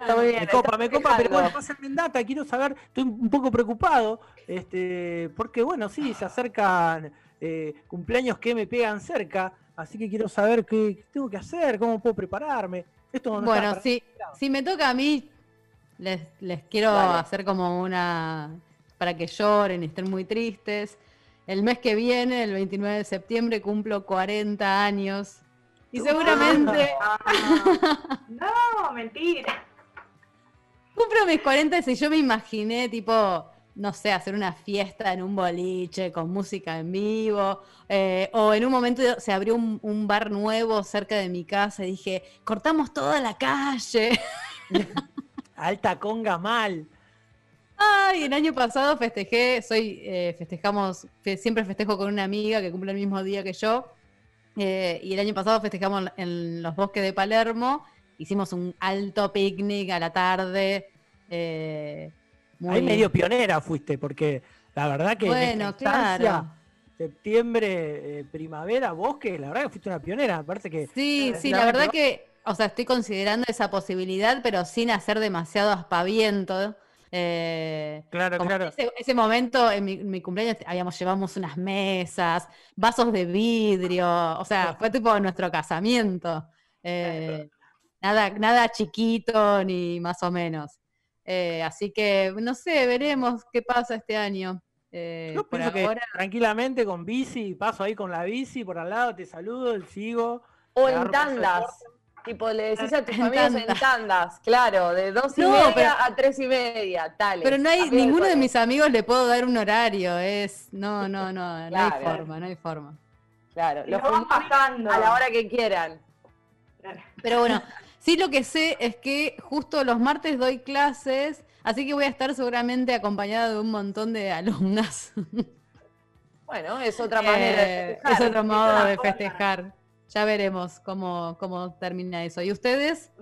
Está muy bien, me copa, me copa, pero bueno, pásenme en data, quiero saber, estoy un poco preocupado, este, porque bueno, sí, se acercan eh, cumpleaños que me pegan cerca, así que quiero saber qué, qué tengo que hacer, cómo puedo prepararme. Esto no Bueno, si, si me toca a mí, les, les quiero Dale. hacer como una. para que lloren y estén muy tristes. El mes que viene, el 29 de septiembre, cumplo 40 años. Y seguramente. No, mentira. Cumplo mis 40 y yo me imaginé, tipo, no sé, hacer una fiesta en un boliche con música en vivo, eh, o en un momento se abrió un, un bar nuevo cerca de mi casa y dije, cortamos toda la calle. Alta conga mal. Ay, el año pasado festejé, soy, eh, festejamos, fe- siempre festejo con una amiga que cumple el mismo día que yo. eh, y el año pasado festejamos en los bosques de Palermo. Hicimos un alto picnic a la tarde. eh, muy- Ahí medio pionera fuiste, porque la verdad que Bueno, claro. septiembre, eh, primavera, bosque, la verdad que fuiste una pionera, me parece que... Sí, sí, la verdad que, o sea, estoy considerando esa posibilidad, pero sin hacer demasiado aspaviento. eh, Claro, claro. Ese, ese momento en mi, en mi cumpleaños habíamos llevamos unas mesas, vasos de vidrio, o sea, fue tipo nuestro casamiento. eh, nada, nada chiquito ni más o menos. Eh, así que no sé, veremos qué pasa este año. Eh, Yo por pienso que ahora- tranquilamente con bici, paso ahí con la bici por al lado, te saludo, sigo. O en tandas. Tipo, le decís a tus En amigos en tandas. claro, de dos y No, media pero- a tres y media, tales. Pero no hay, Amigos ninguno de mis amigos le puedo dar un horario, es, no, no, no, no hay Claro. forma, no hay forma. Claro, Y los lo van pasando. a la hora que quieran. Pero bueno, sí lo que sé es que justo los martes doy clases, así que voy a estar seguramente acompañada de un montón de alumnas. Bueno, es otra manera de Eh, festejar. es otro modo de festejar. Ya veremos cómo, cómo termina eso. ¿Y ustedes?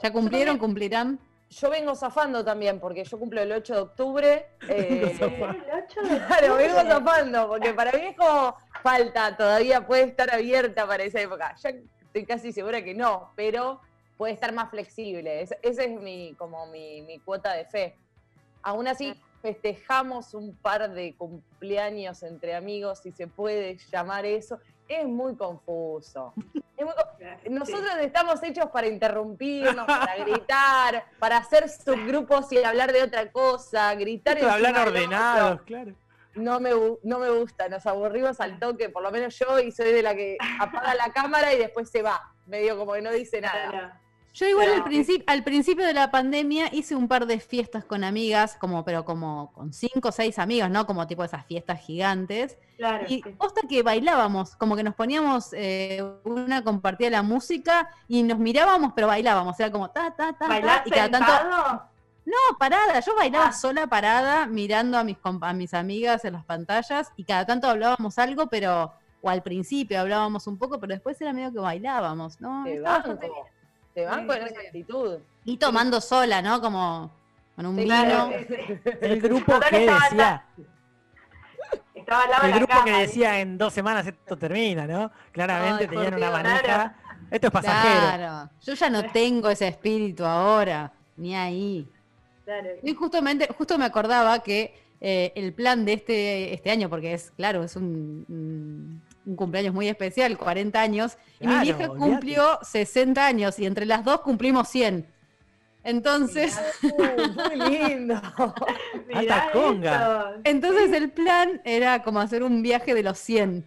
¿Ya cumplieron? ¿Cumplirán? Yo vengo zafando también, porque yo cumplo el 8 de octubre. eh, El 8 de claro, vengo zafando, porque para mí es como falta, todavía puede estar abierta para esa época. Ya estoy casi segura que no, pero puede estar más flexible. Es- esa es mi, como mi, mi cuota de fe. Aún así, festejamos un par de cumpleaños entre amigos, si se puede llamar eso. Es muy confuso. Es muy co- Nosotros estamos hechos para interrumpirnos, para gritar, para hacer subgrupos y hablar de otra cosa, gritar Esto de hablar ordenados, claro. No me, no me gusta, nos aburrimos al toque, por lo menos yo, y soy de la que apaga la cámara y después se va, medio como que no dice nada. Yo igual Pero- al, principio al principio de la pandemia hice un par de fiestas con amigas, como, pero como con cinco o seis amigos, ¿no? Como tipo esas fiestas gigantes. Claro, Y posta que bailábamos, como que nos poníamos, eh, una compartía la música y nos mirábamos, pero bailábamos. Era como ta, ta, ta, ta. ¿Bailás Y cada tanto. sentado? No, parada. Yo bailaba Ah. sola parada, mirando a mis, a mis amigas en las pantallas y cada tanto hablábamos algo, pero. O al principio hablábamos un poco, pero después era medio que bailábamos, ¿no? Te Estaba banco, bastante bien. Te esa actitud. Y tomando sola, ¿no? Como con un Sí, vino. claro. El grupo Total que estaba decía, Estaba al lado de el la grupo que cama, decía en dos semanas esto termina, ¿no? Claramente Ay, tenían una manija. Esto es pasajero. Claro. Yo ya no tengo ese espíritu ahora, ni ahí. Claro. Y justamente, justo me acordaba que eh, el plan de este, este año, porque es, claro, es un, un- cumpleaños muy especial, 40 años, y mi vieja cumplió 60 años, y entre las dos cumplimos 100. Entonces, Uy, muy lindo. Alta conga. entonces el plan era como hacer un viaje de los 100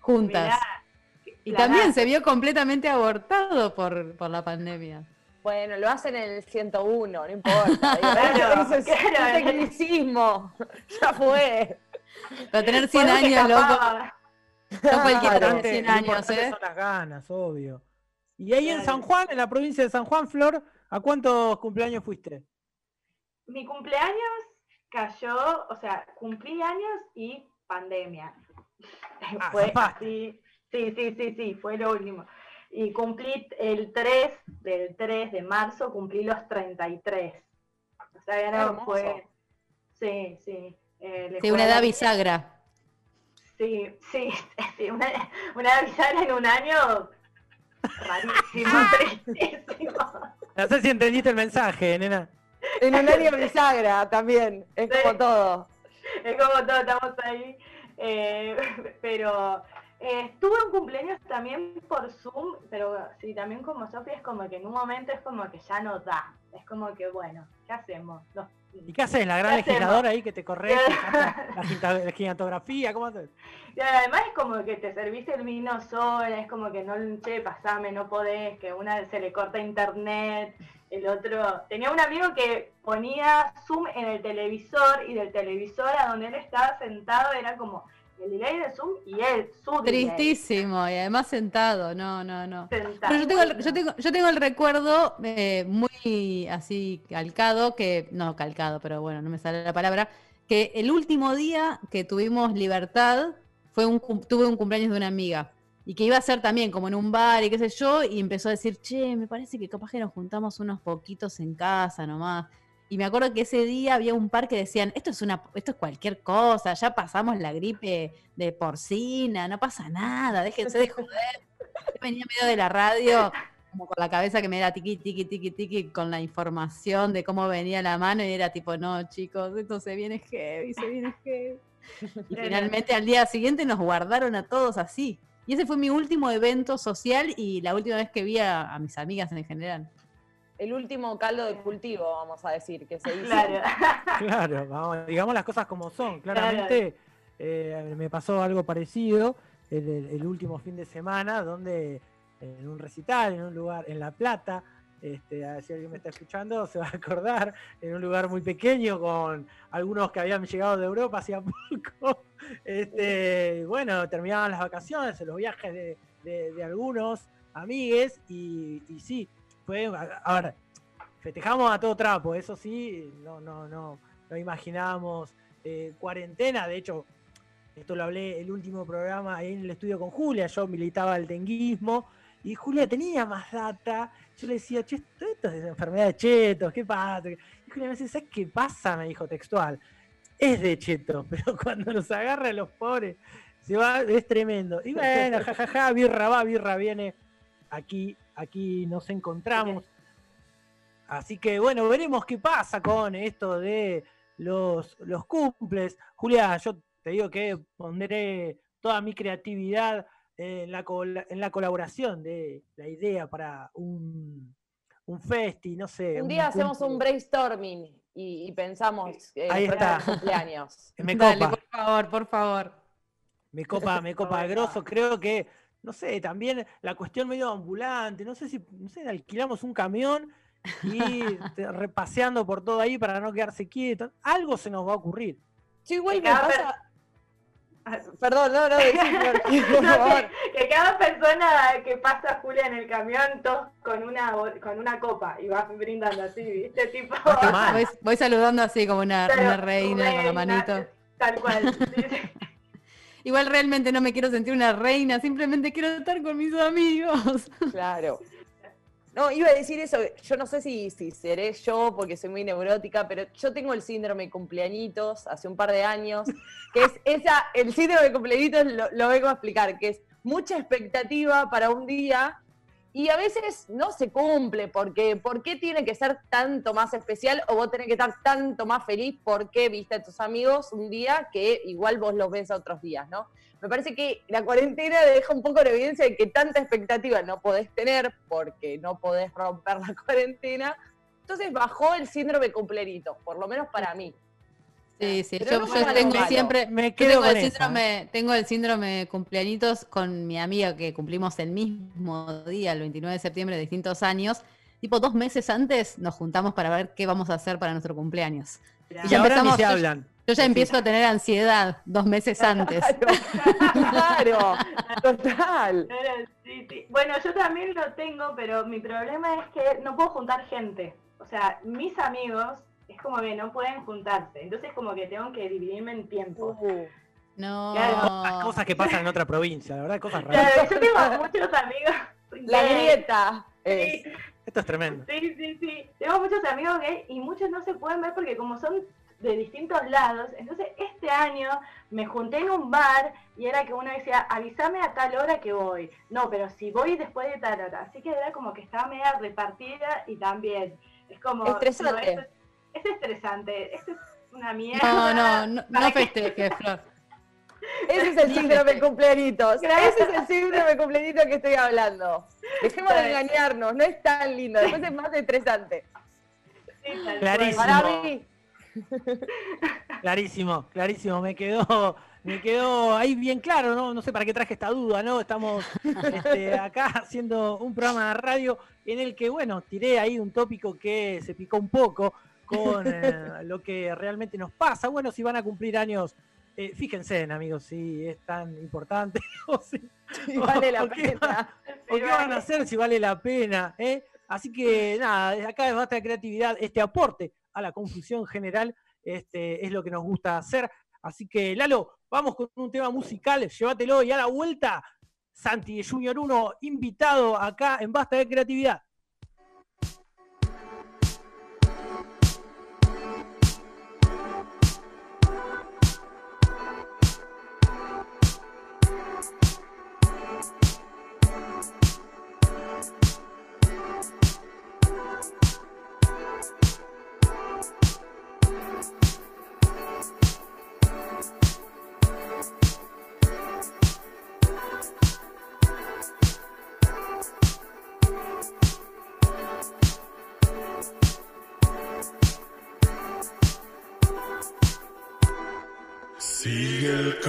juntas. Mirá, y también se vio completamente abortado por, por la pandemia. Bueno, lo hacen en el 101, no importa. Claro, eso es claro. un tecnicismo. Ya fue. Para tener 100 Bueno, que años, loco. No cualquiera Claro, tiene 100 lo años, ¿eh? son las ganas, obvio. Y ahí en Claro. San Juan, en la provincia de San Juan, Flor, ¿a cuántos cumpleaños fuiste? Mi cumpleaños cayó, o sea, cumplí años y pandemia. Ah, fue así, sí, sí, sí, sí, fue lo último. Y cumplí el 3 del 3 de marzo, cumplí los 33. O sea, ya no fue. Sí, sí. eh, Sí, una edad bisagra. Sí, sí, sí, una, una bisagra en un año rarísimo, tristísimo. No sé si entendiste el mensaje, nena. En un año bisagra también, es como todo. Es como todos estamos ahí. eh, pero eh, tuve un cumpleaños también por Zoom, pero sí, también como Sofía es como que en un momento es como que ya no da. Es como que, bueno, ¿qué hacemos? ¿Y qué haces? ¿La gran legisladora ahí que te corre? la, la gigantografía? ¿Cómo haces? Y además es como que te serviste el vino sola, es como que no, che, pasame, no podés, que una se le corta internet, el otro... Tenía un amigo que ponía Zoom en el televisor y del televisor a donde él estaba sentado era como el delay de Zoom y él, su delay. Tristísimo, y además sentado, no, no, no. Sentado. Pero yo tengo, el, yo tengo, yo tengo el recuerdo eh, muy así calcado, que, no calcado, pero bueno, no me sale la palabra, que el último día que tuvimos libertad fue un, tuve un cumpleaños de una amiga. Y que iba a ser también como en un bar y qué sé yo, y empezó a decir, che, me parece que capaz que nos juntamos unos poquitos en casa nomás. Y me acuerdo que ese día había un par que decían, esto es una, esto es cualquier cosa, ya pasamos la gripe de porcina, no pasa nada, déjense de joder. Yo venía medio de la radio, como con la cabeza que me era tiqui, tiqui, tiqui, tiqui, con la información de cómo venía la mano, y era tipo, no, chicos, esto se viene heavy, se viene heavy. Y finalmente al día siguiente nos guardaron a todos así. Y ese fue mi último evento social y la última vez que vi a, a mis amigas en general. El último caldo de cultivo, vamos a decir, que se hizo. Claro. Claro, vamos, digamos las cosas como son. Claramente eh, me pasó algo parecido el, último fin de semana, donde en un recital, en un lugar, en La Plata, este, a ver si alguien me está escuchando, se va a acordar, en un lugar muy pequeño con algunos que habían llegado de Europa hacía poco. Este, bueno, terminaban las vacaciones, los viajes de, de- de algunos amigues y, y sí, fue, a, ver, festejamos a todo trapo, eso sí, no, no, no, no imaginábamos eh, cuarentena, de hecho, esto lo hablé el último programa ahí en el estudio con Julia, yo militaba el tenguismo y Julia tenía más data, yo le decía, che, esto, es enfermedad de chetos, ¿qué pasa? Y Julia me decía, ¿sabes qué pasa? Me dijo textual, es de chetos, pero cuando nos agarra a los pobres, se va, es tremendo. Y bueno, jajaja, birra va, birra viene, aquí, aquí nos encontramos. Así que bueno, veremos qué pasa con esto de los, los cumples. Julia, yo te digo que pondré toda mi creatividad en la, col- en la colaboración de la idea para un, un festi, no sé. Un día hacemos cumple. un brainstorming y, y pensamos en Ahí está. cumpleaños. Me Dale, copa. por favor, por favor. Me copa, me copa grosso, creo que, no sé, también la cuestión medio ambulante, no sé si, no sé, alquilamos un camión y te- repaseando por todo ahí para no quedarse quieto, algo se nos va a ocurrir. Yo igual Que me cada pasa... Perdón, no, no, decí, por- por No, favor. que, que cada persona que pasa Julia en el camión, todos con una, con una copa y vas brindando así, ¿viste? Tipo, Voy, voy saludando así como una, reina con la manito. tal cual. sí, sí. Igual realmente no me quiero sentir una reina, simplemente quiero estar con mis amigos. Claro. No, iba a decir eso, yo no sé si, si seré yo porque soy muy neurótica, pero yo tengo el síndrome de cumpleañitos hace un par de años, que es esa, el síndrome de cumpleañitos lo, lo vengo a explicar, que es mucha expectativa para un día y a veces no se cumple, porque ¿por qué tiene que ser tanto más especial o vos tenés que estar tanto más feliz porque viste a tus amigos un día que igual vos los ves a otros días, ¿no? Me parece que la cuarentena deja un poco la evidencia de que tanta expectativa no podés tener porque no podés romper la cuarentena. Entonces bajó el síndrome cumplerito, por lo menos para mí. Sí, sí, Pero yo, no tengo malo. siempre, Me quedo tengo con el esa, síndrome, tengo el síndrome cumpleañitos con mi amiga que cumplimos el mismo día, el 29 de septiembre, de distintos años, tipo dos meses antes nos juntamos para ver qué vamos a hacer para nuestro cumpleaños. Y, ya ahora empezamos, ni se hablan. Yo ya empiezo a tener ansiedad dos meses antes. Claro, total. Sí, sí. Bueno, yo también lo tengo, pero mi problema es que no puedo juntar gente. O sea, mis amigos es como que no pueden juntarse. Entonces como que tengo que dividirme en tiempo. No. Las cosas que pasan en otra provincia, la verdad, cosas raras. Claro, yo tengo muchos amigos. La grieta. Sí. Esto es tremendo. Sí, sí, sí. Tengo muchos amigos gays y muchos no se pueden ver porque como son de distintos lados, entonces este año me junté en un bar y era que uno decía, avísame a tal hora que voy. No, pero si voy después de tal hora. Así que era como que estaba media repartida y también es como... Estresante. no, es, es estresante, es una mierda. No, no, no, ¿Para no festejes, Flor. Ese es el síndrome cumpleañitos. Ese es el síndrome cumpleañitos que estoy hablando. Dejemos de engañarnos, no es tan lindo, después es más estresante. Clarísimo. Para mí, Clarísimo, clarísimo. Me quedó, me quedó ahí bien claro, ¿no? No sé para qué traje esta duda, ¿no? Estamos este, acá haciendo un programa de radio en el que, bueno, tiré ahí un tópico que se picó un poco con eh, lo que realmente nos pasa. Bueno, si van a cumplir años, eh, fíjense, en, amigos, si es tan importante o si, vale la o pena. va- o qué van a hacer si vale la pena, ¿eh? Así que nada, acá de Basta de Creatividad, este aporte a la confusión general este, es lo que nos gusta hacer. Así que, Lalo, vamos con un tema musical, llévatelo y a la vuelta, Santi Junior 1, invitado acá en Basta de Creatividad. Sigue el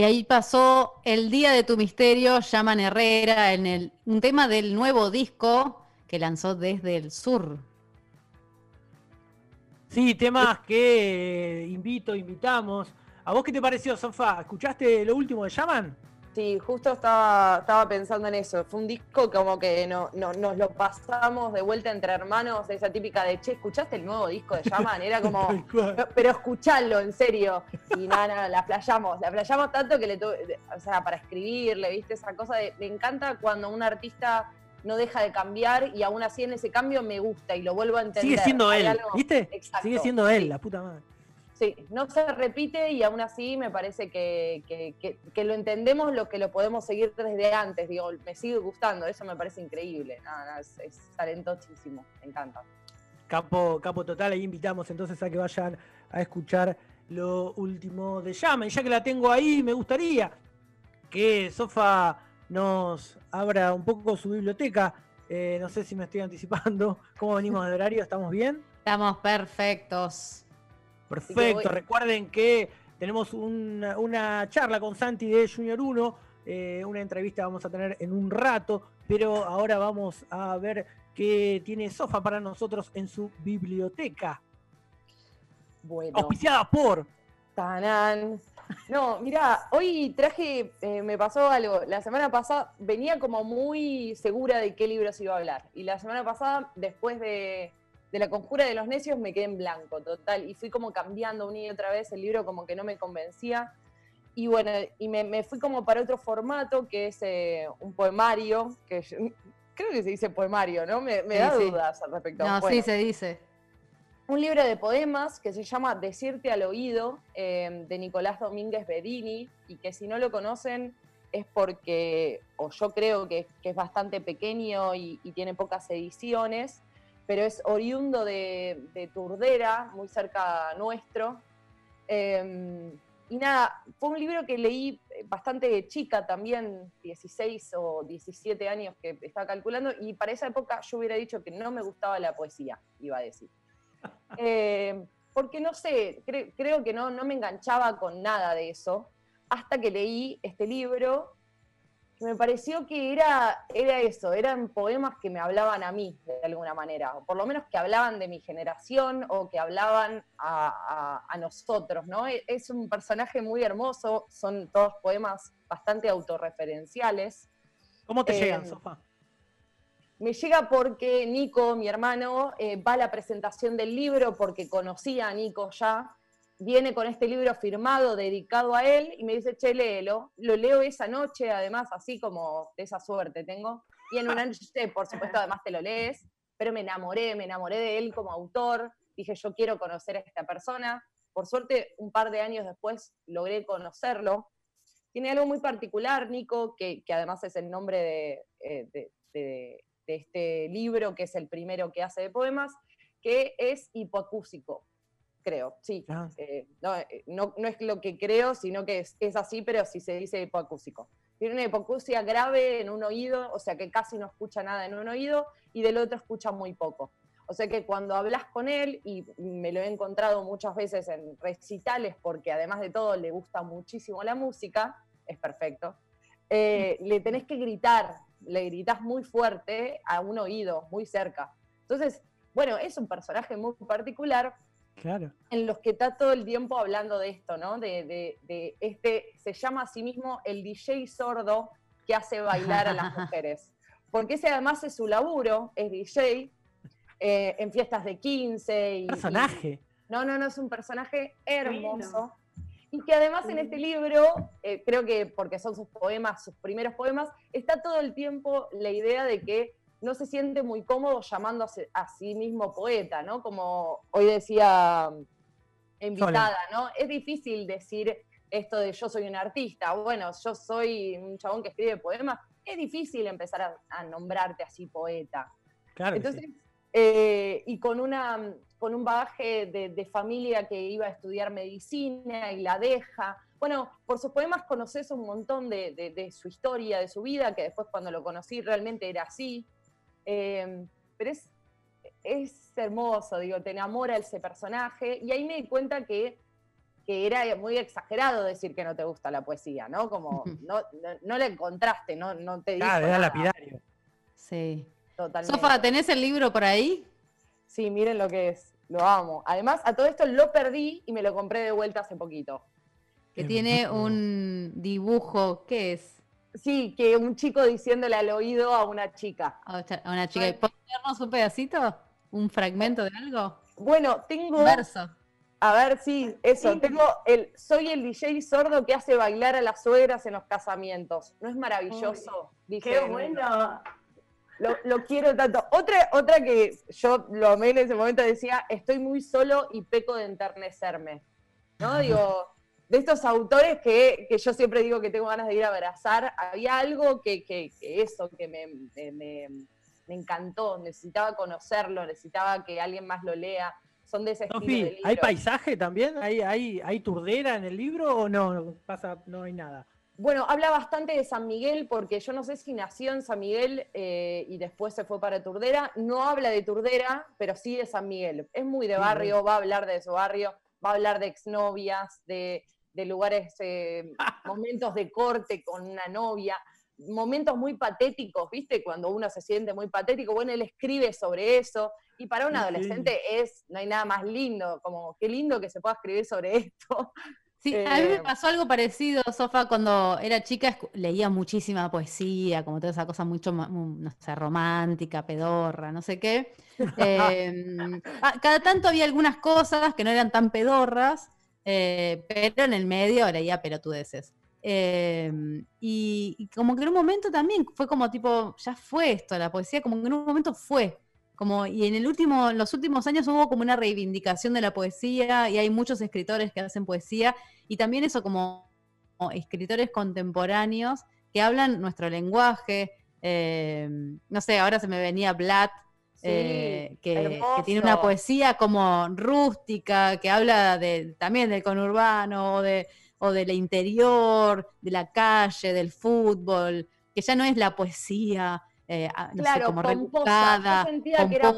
Y ahí pasó El Día de tu Misterio, llaman Herrera, en el, un tema del nuevo disco que lanzó desde el sur. Sí, temas que eh, invito, invitamos. ¿A vos qué te pareció, Sofá? ¿Escuchaste lo último de Llaman? Sí, justo estaba, estaba pensando en eso. Fue un disco como que no, no- nos lo pasamos de vuelta entre hermanos, esa típica de, che, ¿escuchaste el nuevo disco de Yaman? Era como, Tal cual. "No, pero escuchalo, en serio. Y nada, nada, la playamos, la playamos tanto que le tuve, o sea, para escribirle, ¿viste? Esa cosa de, me encanta cuando un artista no deja de cambiar y aún así en ese cambio me gusta y lo vuelvo a entender. Sigue siendo él, ¿viste? Exacto, Sigue siendo él, la puta madre. Sí, no se repite y aún así me parece que, que- que- que lo entendemos lo que lo podemos seguir desde antes. Digo, me sigue gustando, eso me parece increíble. Nada, nada, es, es talentosísimo, me encanta. Capo, capo total, ahí invitamos entonces a que vayan a escuchar lo último de Llama. Y ya que la tengo ahí, me gustaría que Sofa nos abra un poco su biblioteca. Eh, no sé si me estoy anticipando. ¿Cómo venimos de horario? ¿Estamos bien? Estamos perfectos. Perfecto. voy- Recuerden que tenemos una, una charla con Santi de Junior 1. eh, una entrevista vamos a tener en un rato. Pero ahora vamos a ver qué tiene Sofa para nosotros en su biblioteca. Bueno. Auspiciada por. Tanán. No, mira, hoy traje, eh, me pasó algo. La semana pasada venía como muy segura de qué libros iba a hablar. Y la semana pasada, después de, de La Conjura de los Necios, me quedé en blanco, total. Y fui como cambiando una y otra vez el libro, como que no me convencía. Y bueno, y me, me fui como para otro formato, que es eh, un poemario, que yo- creo que se dice poemario, ¿no? Me, me Sí, da sí. dudas al respecto. No, Bueno sí se dice. un libro de poemas que se llama Decirte al oído, eh, de Nicolás Domínguez Bedini, y que si no lo conocen es porque, o yo creo que, que es bastante pequeño y, y tiene pocas ediciones, pero es oriundo de, de Turdera, muy cerca nuestro. Eh, y nada, fue un libro que leí bastante chica también, 16 o 17 años que estaba calculando, y para esa época yo hubiera dicho que no me gustaba la poesía, iba a decir. Eh, porque no sé, cre- creo que no, no me enganchaba con nada de eso, hasta que leí este libro, me pareció que era, era eso, eran poemas que me hablaban a mí, de alguna manera, o por lo menos que hablaban de mi generación o que hablaban a, a- a nosotros, ¿no? E- Es un personaje muy hermoso, son todos poemas bastante autorreferenciales. ¿Cómo te Eh, llegan, Sofa? Me llega porque Nico, mi hermano, eh, va a la presentación del libro porque conocía a Nico ya. Viene con este libro firmado, dedicado a él, y me dice, che, léelo. Lo leo esa noche, además, así como de esa suerte tengo. Y en una noche, por supuesto, además te lo lees, pero me enamoré, me enamoré de él como autor. Dije, yo quiero conocer a esta persona. Por suerte, un par de años después logré conocerlo. Tiene algo muy particular, Nico, que, que además es el nombre de, eh, de- de- este libro, que es el primero que hace de poemas, que es hipoacúsico, creo, sí. Eh, no, eh, no- no es lo que creo, sino que es, es así, pero sí se dice hipoacúsico. Tiene una hipoacusia grave en un oído, o sea que casi no escucha nada en un oído, y del otro escucha muy poco. O sea que cuando hablas con él, y me lo he encontrado muchas veces en recitales, porque además de todo le gusta muchísimo la música, es perfecto, eh, le tenés que gritar, le gritás muy fuerte a un oído, muy cerca. Entonces, bueno, es un personaje muy particular Claro. en los que está todo el tiempo hablando de esto, ¿no? De, de- de este, se llama a sí mismo el DJ sordo que hace bailar a las mujeres. Porque ese además es su laburo, es DJ, eh, en fiestas de 15 y... Personaje. y- no, no, no, es un personaje hermoso. Y que además en este libro, eh, creo que porque son sus poemas, sus primeros poemas, está todo el tiempo la idea de que no se siente muy cómodo llamándose a sí mismo poeta, ¿no? Como hoy decía invitada, ¿no? Es difícil decir esto de yo soy un artista, bueno, yo soy un chabón que escribe poemas, es difícil empezar a, a nombrarte así poeta. Claro. Entonces, sí. eh, y con, una, con un bagaje de, de familia que iba a estudiar medicina y la deja. Bueno, por sus poemas conoces un montón de, de- de su historia, de su vida, que después cuando lo conocí realmente era así. Eh, pero es, es hermoso, digo, te enamora ese personaje. Y ahí me di cuenta que, que era muy exagerado decir que no te gusta la poesía, ¿no? Como no, no, no le encontraste, no, no te dijo Claro, era lapidario. Sí. Totalmente. Sofa, ¿tenés el libro por ahí? Sí, miren lo que es, lo amo. Además, a todo esto lo perdí y me lo compré de vuelta hace poquito. Que tiene un dibujo, ¿qué es? Sí, que un chico diciéndole al oído a una chica. A una chica. ¿Puedes leernos un pedacito? ¿Un fragmento de algo? Bueno, tengo. Un verso. A ver, sí, eso. Tengo el. Soy el DJ sordo que hace bailar a las suegras en los casamientos. ¿No es maravilloso? Dije, Qué bueno. Lo, lo quiero tanto. Otra, otra que yo lo amé en ese momento decía, estoy muy solo y peco de enternecerme. ¿No? Digo, de estos autores que, que yo siempre digo que tengo ganas de ir a abrazar, había algo que, que- que eso, que me, me- encantó, necesitaba conocerlo, necesitaba que alguien más lo lea. Son de ese estilo de Sofi, libros. ¿hay paisaje también? ¿Hay, hay, ¿Hay turdera en el libro o no? No Pasa, no hay nada. Bueno, habla bastante de San Miguel porque yo no sé si nació en San Miguel eh, y después se fue para Turdera. No habla de Turdera, pero sí de San Miguel. Es muy de barrio, va a hablar de su barrio, va a hablar de exnovias, de, de lugares, eh, momentos de corte con una novia, momentos muy patéticos, ¿viste? Cuando uno se siente muy patético. Bueno, él escribe sobre eso. Y para un sí. adolescente es, no hay nada más lindo, como qué lindo que se pueda escribir sobre esto. Sí, a mí Eh, me pasó algo parecido, Sofa, cuando era chica leía muchísima poesía, como toda esa cosa mucho, no sé, romántica, pedorra, no sé qué. Em, ah, cada tanto había algunas cosas que no eran tan pedorras, eh, pero en el medio leía pelotudeces. Em, y, y como que en un momento también fue como tipo, ya fue esto, la poesía, como que en un momento fue. Como, y en el último, los últimos años hubo como una reivindicación de la poesía y hay muchos escritores que hacen poesía y también eso como, escritores contemporáneos que hablan nuestro lenguaje. eh, no sé, ahora se me venía Blatt, Sí, eh, que, que tiene una poesía como rústica, que habla de, también del conurbano o, de, o del interior, de la calle, del fútbol, que ya no es la poesía. Eh, ah, no sé, Claro, como pomposa. rebuscada, que era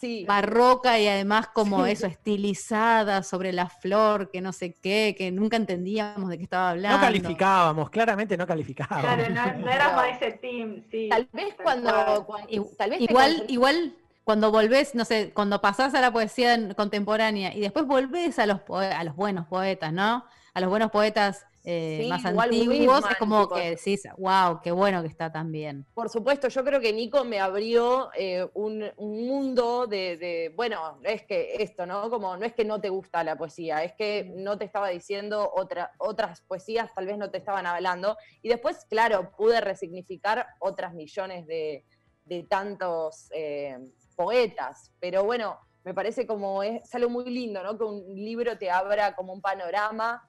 sí. barroca y además como Sí. eso, estilizada sobre la flor, que no sé qué, que nunca entendíamos de qué estaba hablando. No calificábamos, claramente no calificábamos. Claro, no, no éramos ese team, sí. Tal vez cuando, tal vez Igual, igual cuando volvés, no sé, cuando pasás a la poesía contemporánea y después volvés a los, poe- a los buenos poetas, ¿no? A los buenos poetas eh, Sí, más antiguos, es como tipo. que decís, wow, qué bueno que está también. Por supuesto, yo creo que Nico me abrió eh, un, un mundo de, de- bueno, es que esto, ¿no? Como no es que no te gusta la poesía, es que no te estaba diciendo otra, otras poesías, tal vez no te estaban hablando. Y después, claro, pude resignificar otras millones de, de tantos eh, poetas. Pero bueno, me parece como es, algo muy lindo, ¿no? Que un libro te abra como un panorama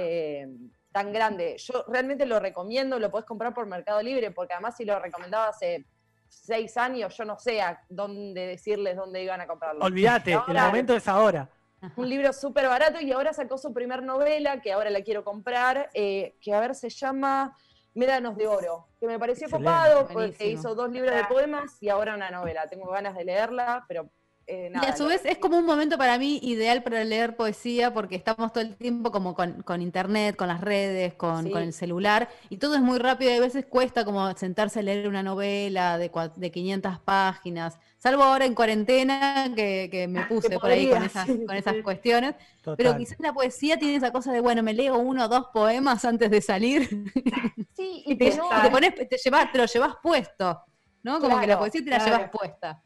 eh, tan grande. Yo realmente lo recomiendo, lo podés comprar por Mercado Libre, porque además si lo recomendaba hace seis años, yo no sé a dónde decirles dónde iban a comprarlo. Olvídate, el momento es ahora. Un libro súper barato y ahora sacó su primer novela, que ahora la quiero comprar, eh, que a ver se llama Médanos de Oro, que me pareció Excelente. copado porque Buenísimo. hizo dos libros de poemas y ahora una novela. Tengo ganas de leerla, pero eh, Y a su vez es como un momento para mí ideal para leer poesía porque estamos todo el tiempo como con, con internet, con las redes, con, Sí. con el celular y todo es muy rápido y a veces cuesta como sentarse a leer una novela de, cua- de 500 páginas, salvo ahora en cuarentena que, que me puse por ahí con esas, sí, con esas sí. cuestiones, Total. pero quizás la poesía tiene esa cosa de, bueno, me leo uno o dos poemas antes de salir Sí, y y te, que no- y te pones, te, llevas, te lo llevas puesto, ¿no? Como que la poesía te la claro. llevas puesta.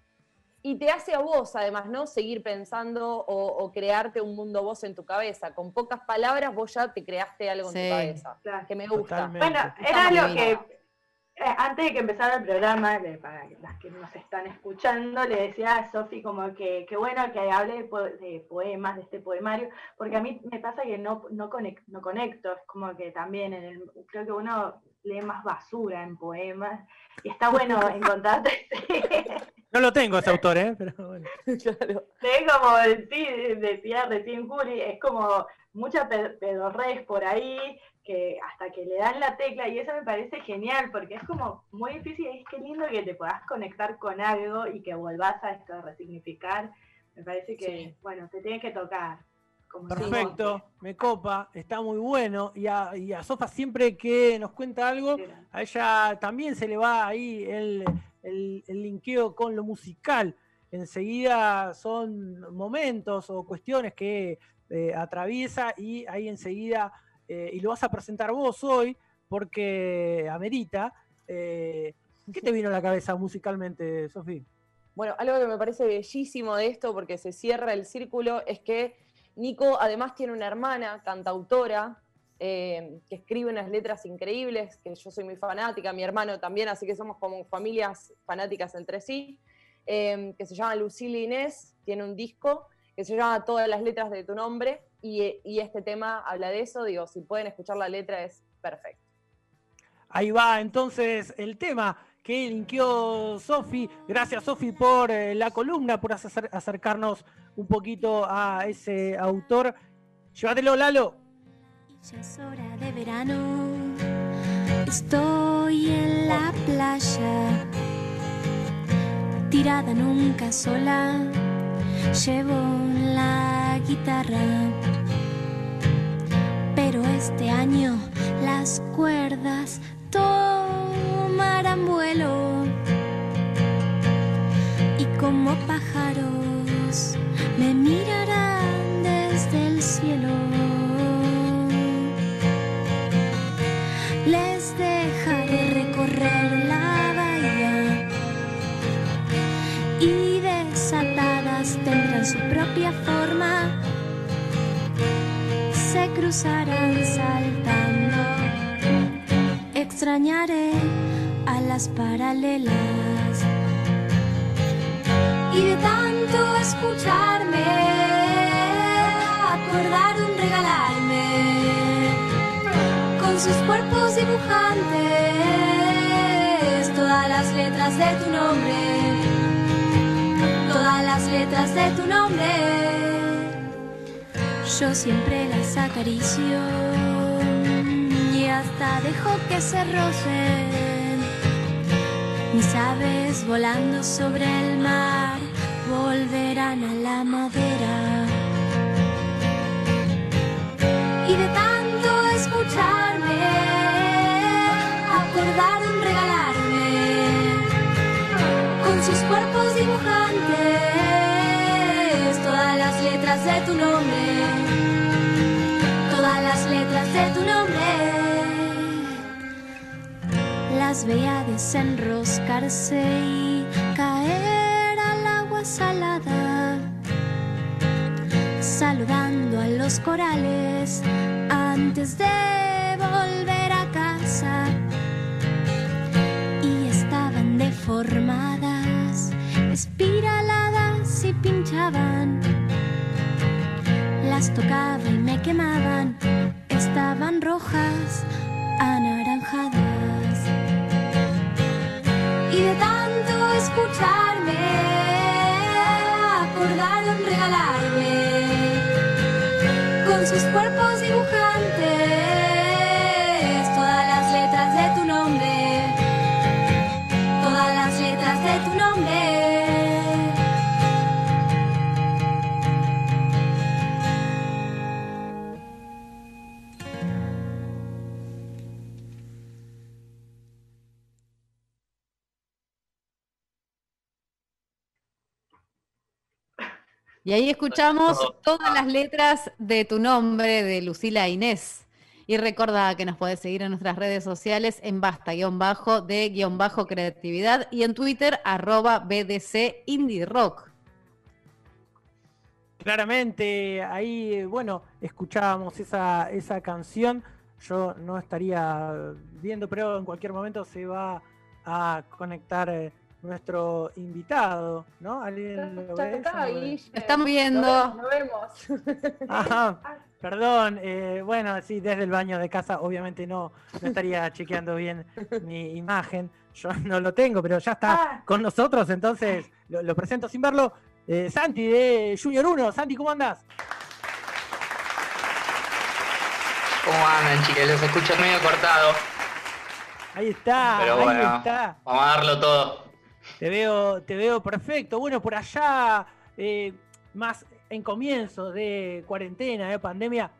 Y te hace a vos, además, ¿no? Seguir pensando o, o crearte un mundo vos en tu cabeza. Con pocas palabras vos ya te creaste algo en tu cabeza. Claro. Que me gusta. Totalmente. Bueno, era lo que eh, antes de que empezara el programa, le- para las que nos están escuchando, le decía a Sofi como que, que bueno que hable de, po- de poemas, de este poemario, porque a mí me pasa que no, no, conec- no conecto, es como que también en el, creo que uno lee más basura en poemas, y está bueno encontrarte No lo tengo ese autor, ¿eh? Pero bueno. Claro. Sí, como el sí, decía recién Curi, es como mucha pe- pedorrez por ahí, que hasta que le dan la tecla, y eso me parece genial, porque es como muy difícil, y es que lindo que te puedas conectar con algo y que volvás a esto, a resignificar. Me parece que, Sí. bueno, te tiene que tocar. Como Perfecto, me copa, está muy bueno. Y a, y a Sofa siempre que nos cuenta algo, a ella también se le va ahí el, el, el linkeo con lo musical. Enseguida son momentos o cuestiones que eh, atraviesa y ahí enseguida, eh, y lo vas a presentar vos hoy, porque amerita. eh, ¿Qué te vino a la cabeza musicalmente, Sofi? Bueno, algo que me parece bellísimo de esto, porque se cierra el círculo, es que Nico además tiene una hermana, cantautora, eh, que escribe unas letras increíbles, que yo soy muy fanática, mi hermano también, así que somos como familias fanáticas entre sí, eh, que se llama Lucila Inés, tiene un disco que se llama Todas las letras de tu nombre, y, y este tema habla de eso, digo, si pueden escuchar la letra es perfecto. Ahí va entonces el tema que linkeó Sofi. Gracias Sofi por eh, la columna, por acer- acercarnos un poquito a ese autor. Llévatelo, Lalo. Ya es hora de verano. Estoy en la playa, tirada nunca sola. Llevo la guitarra, pero este año las cuerdas tomarán vuelo y como pájaros me mirarán desde el cielo. Les dejaré recorrer la bahía y desatadas tendrán su propia forma. Se cruzarán saltando. Extrañaré a las paralelas. Y de tanto escucharme acordaron regalarme. Con sus cuerpos dibujantes todas las letras de tu nombre. Todas las letras de tu nombre. Yo siempre las acaricio y hasta dejo que se rocen mis aves volando sobre el mar volverán a la madera. Y de tanto escucharme, acordaron regalarme con sus cuerpos dibujantes todas las letras de tu nombre. Todas las letras de tu nombre las veía desenroscarse y caer al agua salada, saludando a los corales antes de volver a casa. Y estaban deformadas, espiraladas y pinchaban. Las tocaba y me quemaban, estaban rojas, anaranjadas escucharme acordaron regalarme. Con sus cuerpos dibujantes Y ahí escuchamos todas las letras de tu nombre de Lucila Inés. Y recordá que nos podés seguir en nuestras redes sociales en basta-bajo de guion bajo creatividad y en Twitter arroba BDC Indie Rock. Claramente, ahí, bueno, escuchábamos esa, esa canción. Yo no estaría viendo, pero en cualquier momento se va a conectar eh, nuestro invitado, ¿no? ¿Alguien lo ve? está, no. Lo estamos viendo. Nos vemos. Ajá, perdón, eh, bueno, sí, desde el baño de casa obviamente no, no estaría chequeando bien mi imagen, yo no lo tengo, pero ya está con nosotros, entonces lo, lo presento sin verlo. Eh, Santi de Junior 1, Santi, ¿cómo andás? ¿Cómo andan, chicos? Los escucho medio cortado, Ahí está, pero ahí bueno, está. vamos a darlo todo. Te veo, te veo perfecto. Bueno, por allá, eh, más en comienzo de cuarentena, de pandemia,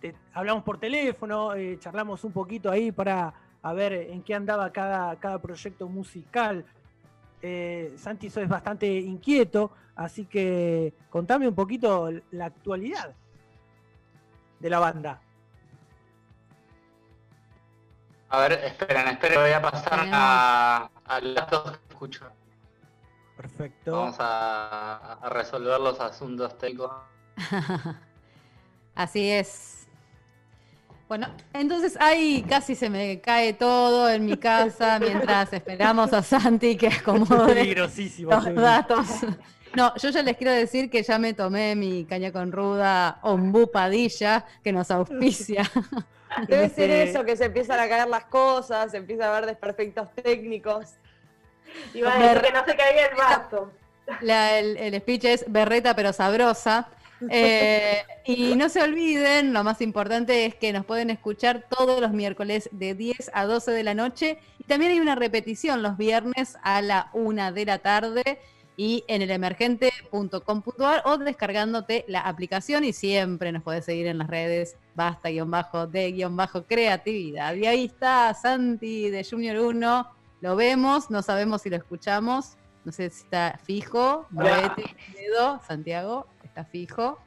te- hablamos por teléfono, eh, charlamos un poquito ahí para a ver en qué andaba cada, cada proyecto musical. Eh, Santi es bastante inquieto, así que contame un poquito la actualidad de la banda. A ver, esperen, esperen, voy a pasar a, a los datos que escucho. Perfecto. Vamos a, a resolver los asuntos técnicos. Así es. Bueno, entonces ahí casi se me cae todo en mi casa mientras esperamos a Santi que acomode Peligrosísimo. los datos. No, yo ya les quiero decir que ya me tomé mi caña con ruda Ombú Padilla, que nos auspicia. Debe ser Este- eso, que se empiezan a caer las cosas, se empieza a ver desperfectos técnicos. Iba a decir que no se caiga el vaso. La- el, el speech es berreta pero sabrosa. Eh, y no se olviden, lo más importante es que nos pueden escuchar todos los miércoles de 10 a 12 de la noche. Y también hay una repetición los viernes a la 1 de la tarde y en el emergente.com.ar o descargándote la aplicación y siempre nos puedes seguir en las redes basta guion bajo de guion bajo creatividad. Y ahí está Santi de Junior 1, lo vemos, no sabemos si lo escuchamos, no sé si está fijo, movete el dedo, Santiago, está fijo.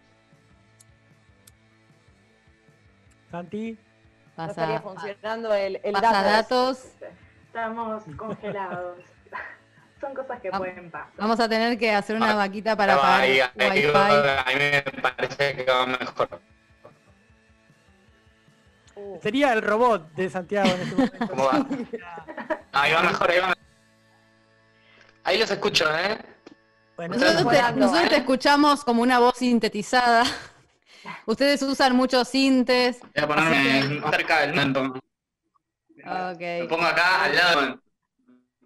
Santi, No estaría funcionando el, el pasa dato. datos. Estamos congelados. Son cosas que pueden pasar. Vamos a tener que hacer una vaquita para No, pagar ahí, ahí a mí me parece que va mejor. sería el robot de Santiago en este momento. ¿Cómo va? Ahí va mejor, ahí va mejor. Ahí los escucho, ¿eh? Bueno, Nosotros te, nosotros te ¿eh? escuchamos como una voz sintetizada. Ustedes usan muchos sintes. Voy a ponerme más cerca del manto. Me Ok. pongo acá al lado.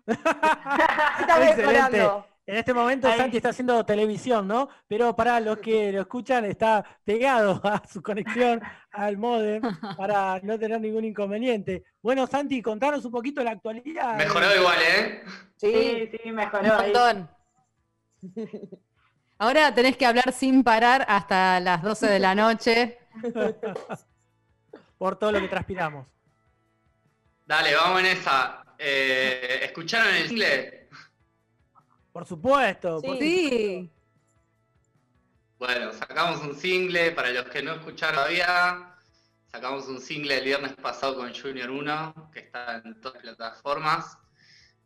Está Excelente. mejorando. En este momento Ahí. Santi está haciendo televisión, ¿no? Pero para los que lo escuchan está pegado a su conexión al modem para no tener ningún inconveniente. Bueno, Santi, contanos un poquito la actualidad. Mejoró igual, ¿eh? Sí, Sí, sí, Un mejoró montón. Ahora tenés que hablar sin parar hasta las 12 de la noche. Por todo lo que transpiramos. Dale, vamos en esa. Eh, ¿Escucharon el single? Por supuesto. por Sí. Bueno, sacamos un single, para los que no escucharon todavía, sacamos un single el viernes pasado con Junior 1, que está en todas las plataformas,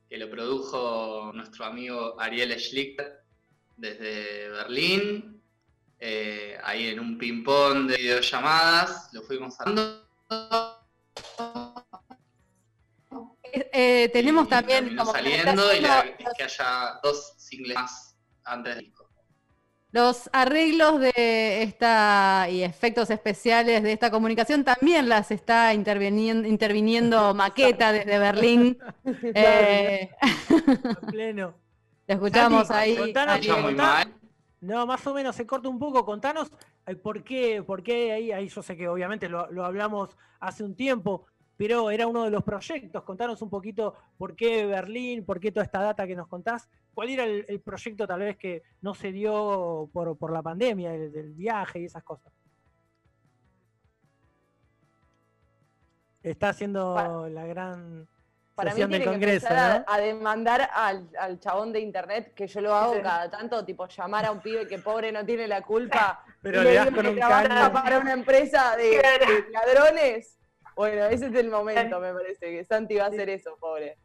que lo produjo nuestro amigo Ariel Schlichter desde Berlín, eh, ahí en un ping-pong de videollamadas, lo fuimos haciendo. Eh, tenemos y también terminó como que saliendo y está la- haciendo es que haya dos singles más antes del disco. los arreglos de esta y efectos especiales de esta comunicación también las está interviniendo, interviniendo Maqueta desde Berlín. Eh, pleno. te escuchamos Santi, ahí. contanos- ahí. Escucha muy mal. No, más o menos se corta un poco. Contanos eh, por qué, por qué ahí, ahí yo sé que obviamente lo, lo hablamos hace un tiempo, pero era uno de los proyectos. Contanos un poquito por qué Berlín, por qué toda esta data que nos contás. ¿Cuál era el, el proyecto tal vez que no se dio por, por la pandemia, el, del viaje y esas cosas? Está haciendo Para- la gran Para mí sesión del tiene que Congreso, empezar ¿no? a, a demandar al, al chabón de internet, que yo lo hago Sí. cada tanto, tipo llamar a un pibe que pobre no tiene la culpa. Pero le das con que un caño. para una empresa de ladrones. Bueno, ese es el momento, me parece, que Santi va a hacer eso, pobre.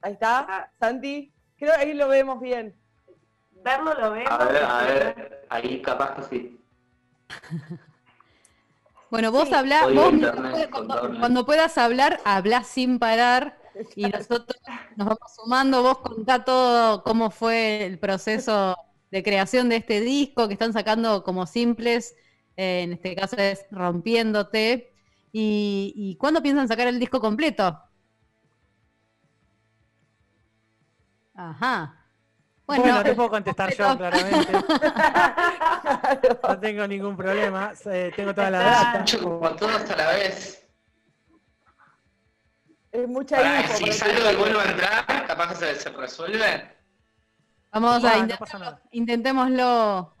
Ahí está, Ah. Santi. Creo que ahí lo vemos bien. Verlo lo vemos. A ver, a ver, ahí capaz que sí. Bueno, vos Sí. hablá, vos internet, cuando, cuando puedas hablar, hablá sin parar y nosotros nos vamos sumando. Vos contá todo cómo fue el proceso de creación de este disco que están sacando como simples, eh, en este caso es Rompiéndote. ¿Y, y cuándo piensan sacar el disco completo? Ajá. Bueno, Bueno, te puedo contestar yo, claramente. No tengo ningún problema. eh, tengo toda la data. Mucho como todos a la vez. Es mucha info. si salgo y vuelvo a entrar, capaz que se, se resuelve. Vamos Ah, a no intentarlo, intentémoslo.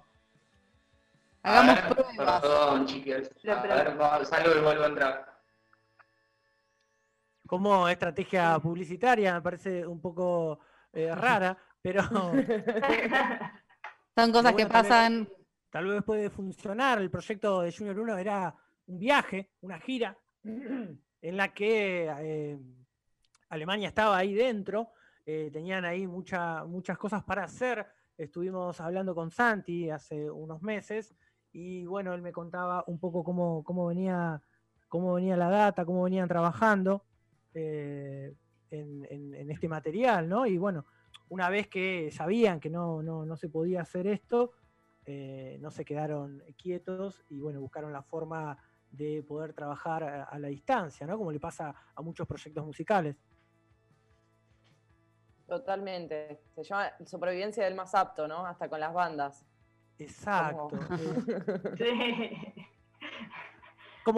Hagamos ver, pruebas. Perdón, chiques. A ver, va- salgo y vuelvo a entrar. Como estrategia publicitaria me parece un poco eh, rara, pero Son cosas bueno, que tal vez- pasan. tal vez puede funcionar. El proyecto de Junior 1 era un viaje, una gira, en la que eh, Alemania estaba ahí dentro, eh, tenían ahí mucha- muchas cosas para hacer. Estuvimos hablando con Santi hace unos meses y bueno, él me contaba un poco cómo, cómo venía, cómo venía la data, cómo venían trabajando eh, en, este material, ¿no? Y bueno, una vez que sabían que no, no, no se podía hacer esto, eh, no se quedaron quietos y bueno, buscaron la forma de poder trabajar a, a la distancia, ¿no? Como le pasa a muchos proyectos musicales. Totalmente. Se llama supervivencia del más apto, ¿no? Hasta con las bandas. Exacto. Como-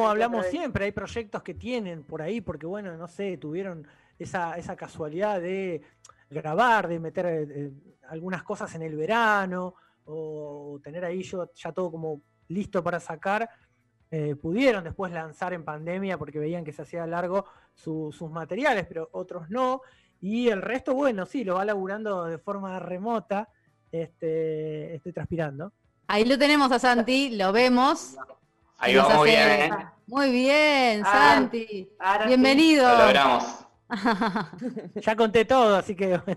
hablamos siempre, hay proyectos que tienen por ahí, porque bueno, no sé, tuvieron esa, esa casualidad de grabar, de meter eh, eh, algunas cosas en el verano, o tener ahí yo, ya todo como listo para sacar. eh, pudieron después lanzar en pandemia porque veían que se hacía largo su- sus materiales, pero otros no. Y el resto, bueno, sí, lo va laburando de forma remota. Este, estoy transpirando. Ahí lo tenemos a Santi, lo vemos. Ahí vamos hace- bien, ¿eh? Muy bien, Ah, Santi. ahora. Bienvenido. Lo logramos. Ya conté todo, así que.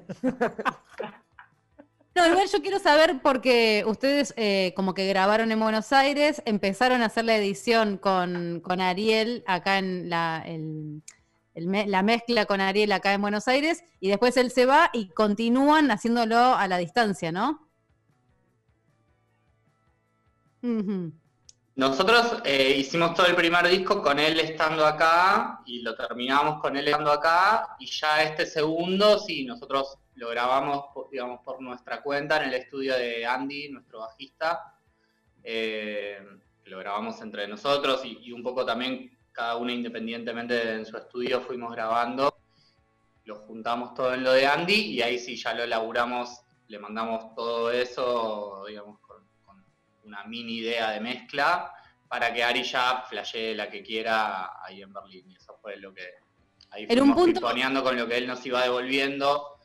No, igual yo quiero saber porque ustedes eh, como que grabaron en Buenos Aires, empezaron a hacer la edición con, con Ariel acá en la, el la mezcla con Ariel acá en Buenos Aires y después él se va y continúan haciéndolo a la distancia, ¿no? Nosotros eh, hicimos todo el primer disco con él estando acá y lo terminamos con él estando acá y ya este segundo, sí, nosotros lo grabamos, digamos, por nuestra cuenta en el estudio de Andy, nuestro bajista. Eh, lo grabamos entre nosotros y un poco también cada uno independientemente en su estudio fuimos grabando. Lo juntamos todo en lo de Andy y ahí sí ya lo laburamos, le mandamos todo eso, digamos, con, con una mini idea de mezcla para que Ari ya flashee la que quiera ahí en Berlín. Y eso fue lo que ahí En un fuimos punto- pimponeando con lo que él nos iba devolviendo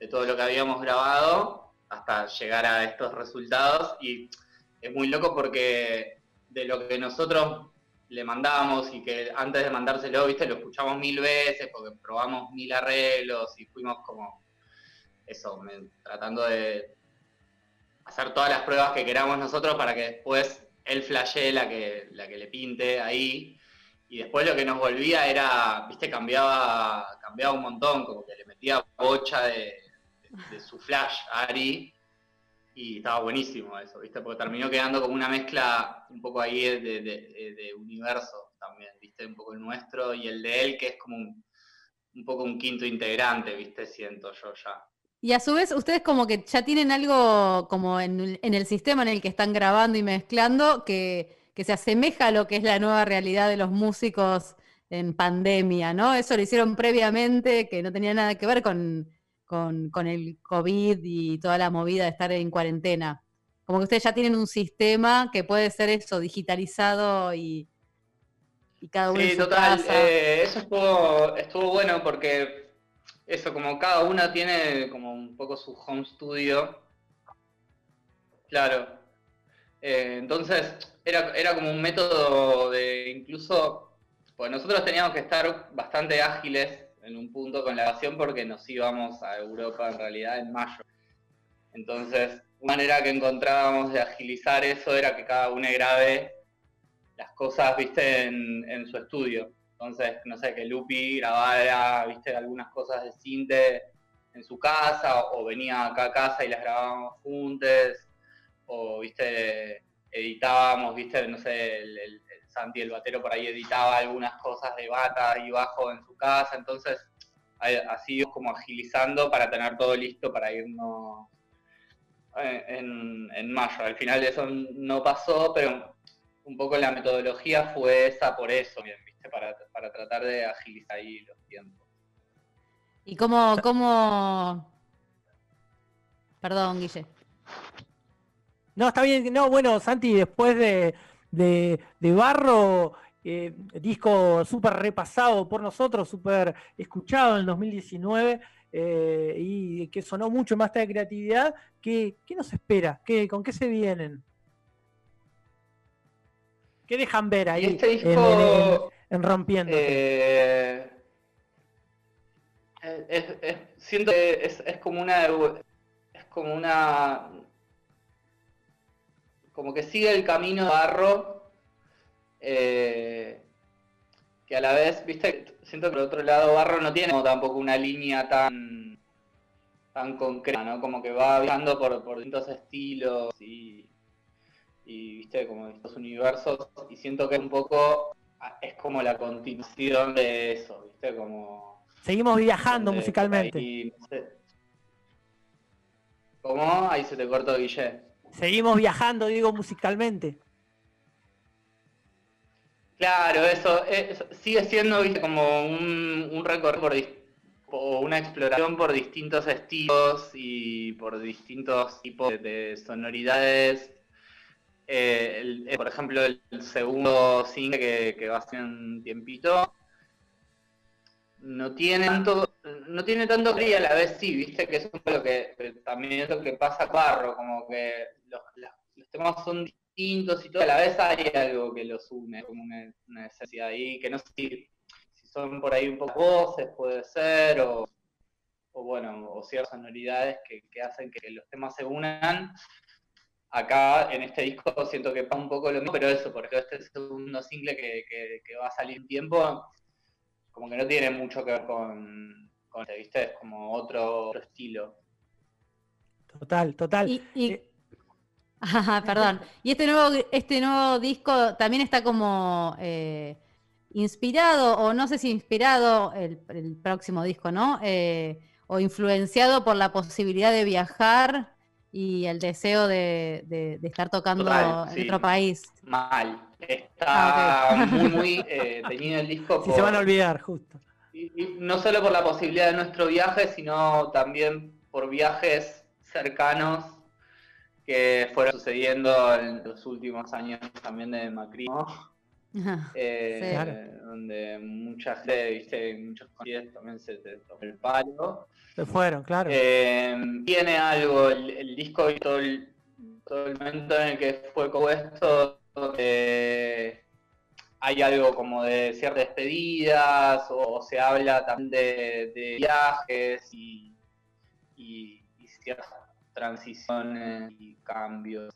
de todo lo que habíamos grabado hasta llegar a estos resultados. Y es muy loco porque de lo que nosotros le mandábamos y que antes de mandárselo, viste, lo escuchamos mil veces porque probamos mil arreglos y fuimos como eso, tratando de hacer todas las pruebas que queramos nosotros para que después él flashee la que, la que le pinte ahí. Y después lo que nos volvía era, viste, cambiaba, cambiaba un montón, como que le metía bocha de, de- de su flash a Ari. Y estaba buenísimo eso, viste, porque terminó quedando como una mezcla un poco ahí de, de- universo también, viste, un poco el nuestro y el de él, que es como un, un poco un quinto integrante, viste, siento yo ya. Y a su vez, ustedes como que ya tienen algo como en, en el sistema en el que están grabando y mezclando que, que se asemeja a lo que es la nueva realidad de los músicos en pandemia, ¿no? Eso lo hicieron previamente, que no tenía nada que ver con, con, con el COVID y toda la movida de estar en cuarentena. Como que ustedes ya tienen un sistema que puede ser eso, digitalizado y, y cada uno en Sí, su total. casa. eh, eso estuvo, estuvo bueno porque eso, como cada uno tiene como un poco su home studio. Claro. Eh, entonces, era, era como un método de incluso, pues nosotros teníamos que estar bastante ágiles en un punto con la grabación porque nos íbamos a Europa en realidad en mayo. Entonces, una manera que encontrábamos de agilizar eso era que cada uno grabe las cosas, viste, en, su estudio. Entonces, no sé, que Lupi grabara, viste, algunas cosas de cinte en su casa, o, venía acá a casa y las grabábamos juntos, o, viste, editábamos, viste, no sé, el Santi, el batero, por ahí editaba algunas cosas de bata y bajo en su casa, entonces, así íbamos como agilizando para tener todo listo para irnos eh, en, en mayo. Al final eso no pasó, pero un poco la metodología fue esa por eso, bien, ¿viste? Para, para tratar de agilizar ahí los tiempos. ¿Y cómo, cómo, Perdón, Guille. No, está bien. No, bueno, Santi, después de, de, de Barro, eh, disco súper repasado por nosotros, súper escuchado en el 2019 eh, y que sonó mucho más de creatividad. ¿Qué, qué nos espera? ¿Qué, ¿Con qué se vienen? ¿Qué dejan ver ahí este en- disco, en, en Rompiendo? Eh, es- es- siento que es, es como una es como una como que sigue el camino de Barro eh, que a la vez viste siento que por otro lado Barro no tiene como tampoco una línea tan tan concreta no como que va viajando por, por distintos estilos y y viste como distintos universos y siento que un poco ah, es como la continuación de eso viste como Seguimos viajando musicalmente. ahí, no sé. ¿Cómo? Ahí se te cortó Guille. Seguimos viajando, digo, musicalmente. Claro, eso, es- sigue siendo ¿viste? como un, un recorrido o una exploración por distintos estilos y por distintos tipos de, de sonoridades. Eh, el- eh, por ejemplo, el segundo single que, que va a ser un tiempito no tiene tanto, no tiene tanto y a la vez sí, viste que eso es lo que también es lo que pasa Barro, como que los, las- los temas son distintos y todo, a la vez hay algo que los une, como una, una esencia ahí, que no sé si, si son por ahí un poco voces, puede ser, o, bueno, o ciertas sonoridades que, que hacen que los temas se unan. Acá en este disco siento que pasa un poco lo mismo, pero eso, porque este segundo single que, que- que va a salir en tiempo, como que no tiene mucho que ver con, con este, ¿viste? Es como otro, otro estilo. Total, total. Y, y- Ajá, perdón. Y este nuevo, este nuevo disco también está como eh, inspirado, o no sé si inspirado el, el próximo disco, ¿no? Eh, o influenciado por la posibilidad de viajar y el deseo de, de- de estar tocando Total, en sí. otro país. Mal. Está Ah, ok. muy, muy eh, teñido el disco. Si se van a olvidar, justo. y- y no solo por la posibilidad de nuestro viaje, sino también por viajes cercanos que fueron sucediendo en los últimos años también de Macri, ¿no? Eh, Sí. Claro. donde mucha gente, viste, muchos conciertos también se te tomó el palo. Se fueron, claro. Eh, tiene algo, el, el disco y todo el, todo el momento en el que fue compuesto, eh, hay algo como de ciertas despedidas, o, se habla también de, de viajes y, y- y ciertas transiciones y cambios.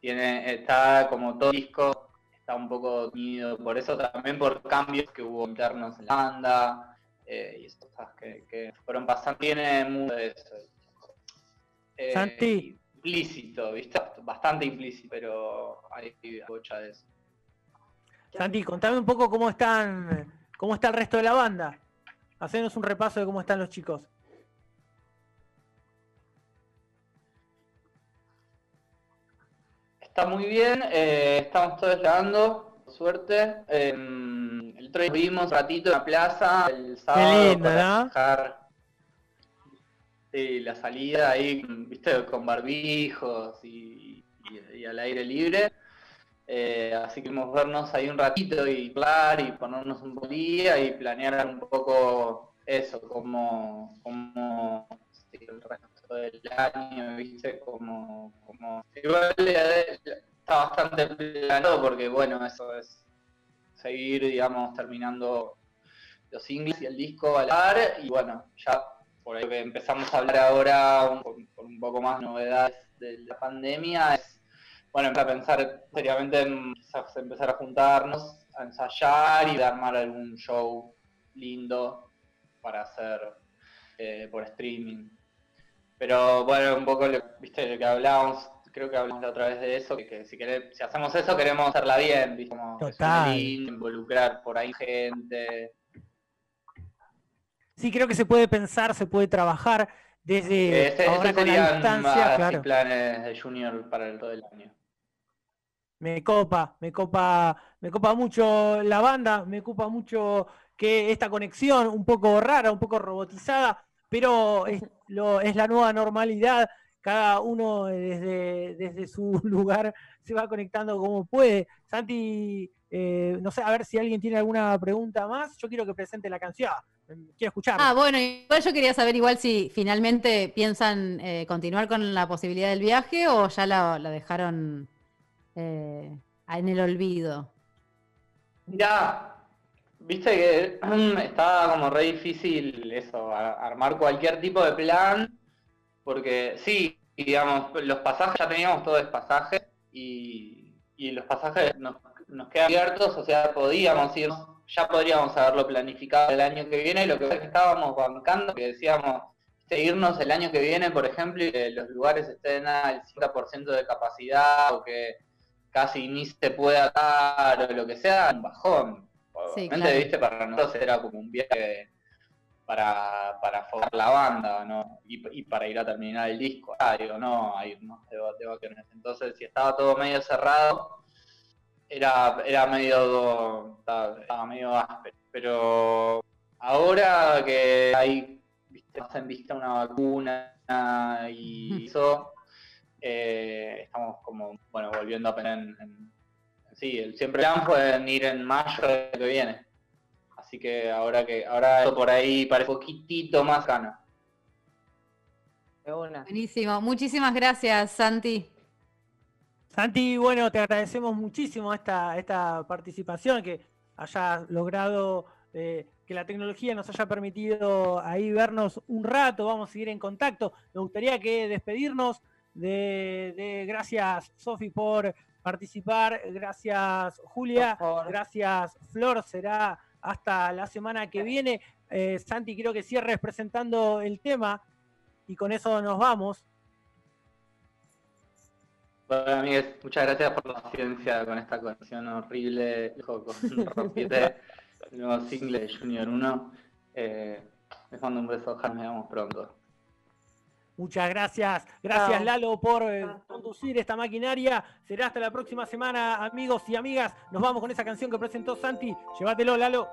Tiene, está como todo el disco, está un poco unido, por eso también por cambios que hubo internos en la banda, eh, y esas cosas que, que fueron pasando. Tiene mucho de eso. Eh, Santi. Implícito, ¿viste? Bastante implícito, pero hay mucha de eso. Santi, contame un poco cómo están, cómo está el resto de la banda. Hacenos un repaso de cómo están los chicos. Está muy bien, eh, estamos todos grabando, por suerte. Eh, el otro día vimos un ratito en la plaza, el sábado, lindo, para ¿no? dejar la salida ahí, viste, con barbijos y, y- y al aire libre. Eh, así que queremos vernos ahí un ratito y hablar y ponernos un día y planear un poco eso, como, como del año, viste, como, como igual está bastante planeado porque bueno, eso es seguir, digamos, terminando los singles y el disco al par y bueno, ya por ahí que empezamos a hablar ahora un, con, un poco más novedades de la pandemia es bueno, empezar a pensar seriamente en empezar a juntarnos, a ensayar y de armar algún show lindo para hacer eh, por streaming. Pero bueno, un poco lo, viste lo que hablábamos, creo que hablamos la otra vez de eso, que, que si, queremos, si hacemos eso queremos hacerla bien, ¿viste? Como Total. lindo, involucrar por ahí gente. Sí, creo que se puede pensar, se puede trabajar desde Ese, ahora ese con la distancia, claro. planes de Junior para el todo el año. Me copa, me copa, me copa mucho la banda, me copa mucho que esta conexión un poco rara, un poco robotizada, pero es, lo, es la nueva normalidad. Cada uno desde, desde su lugar se va conectando como puede. Santi, eh, no sé, a ver si alguien tiene alguna pregunta más. Yo quiero que presente la canción. Quiero escuchar. Ah, bueno, igual yo quería saber igual si finalmente piensan eh, continuar con la posibilidad del viaje o ya la, la dejaron eh, en el olvido. Mira, viste que estaba como re difícil eso, armar cualquier tipo de plan, porque sí, digamos, los pasajes, ya teníamos todos los pasajes y, y los pasajes nos, nos quedan abiertos, o sea, podíamos ir, ya podríamos haberlo planificado el año que viene, lo que es que estábamos bancando, que decíamos, viste, irnos el año que viene, por ejemplo, y que los lugares estén al 50% de capacidad o que casi ni se pueda dar o lo que sea, un bajón. Sí, claro. viste, para nosotros era como un viaje para, para formar la banda, ¿no? Y, y para ir a terminar el disco. Ah, digo, no, a irnos de, de vacaciones. Entonces, si estaba todo medio cerrado, era, era medio, estaba, estaba medio áspero. Pero ahora que hay, viste, más en vista una vacuna y eso, eh, estamos como, bueno, volviendo a pensar en, en- sí, el siempre plan fue en ir en mayo del que viene. Así que ahora que, ahora eso por ahí parece un poquitito más gana. Buenísimo. Muchísimas gracias, Santi. Santi, bueno, te agradecemos muchísimo esta, esta participación, que hayas logrado eh, que la tecnología nos haya permitido ahí vernos un rato, vamos a seguir en contacto. Me gustaría que despedirnos de, de- gracias Sofi por participar, gracias Julia, gracias Flor, será hasta la semana que viene. Eh, Santi, quiero que cierres presentando el tema y con eso nos vamos. Bueno, amigos, muchas gracias por la paciencia con esta conexión horrible con Rompite, el nuevo single de Junior 1. Eh, les mando un beso, ojalá nos veamos pronto. Muchas gracias. Gracias. Lalo por eh, conducir esta maquinaria. Será hasta la próxima semana, amigos y amigas. Nos vamos con esa canción que presentó Santi. Llévatelo, Lalo.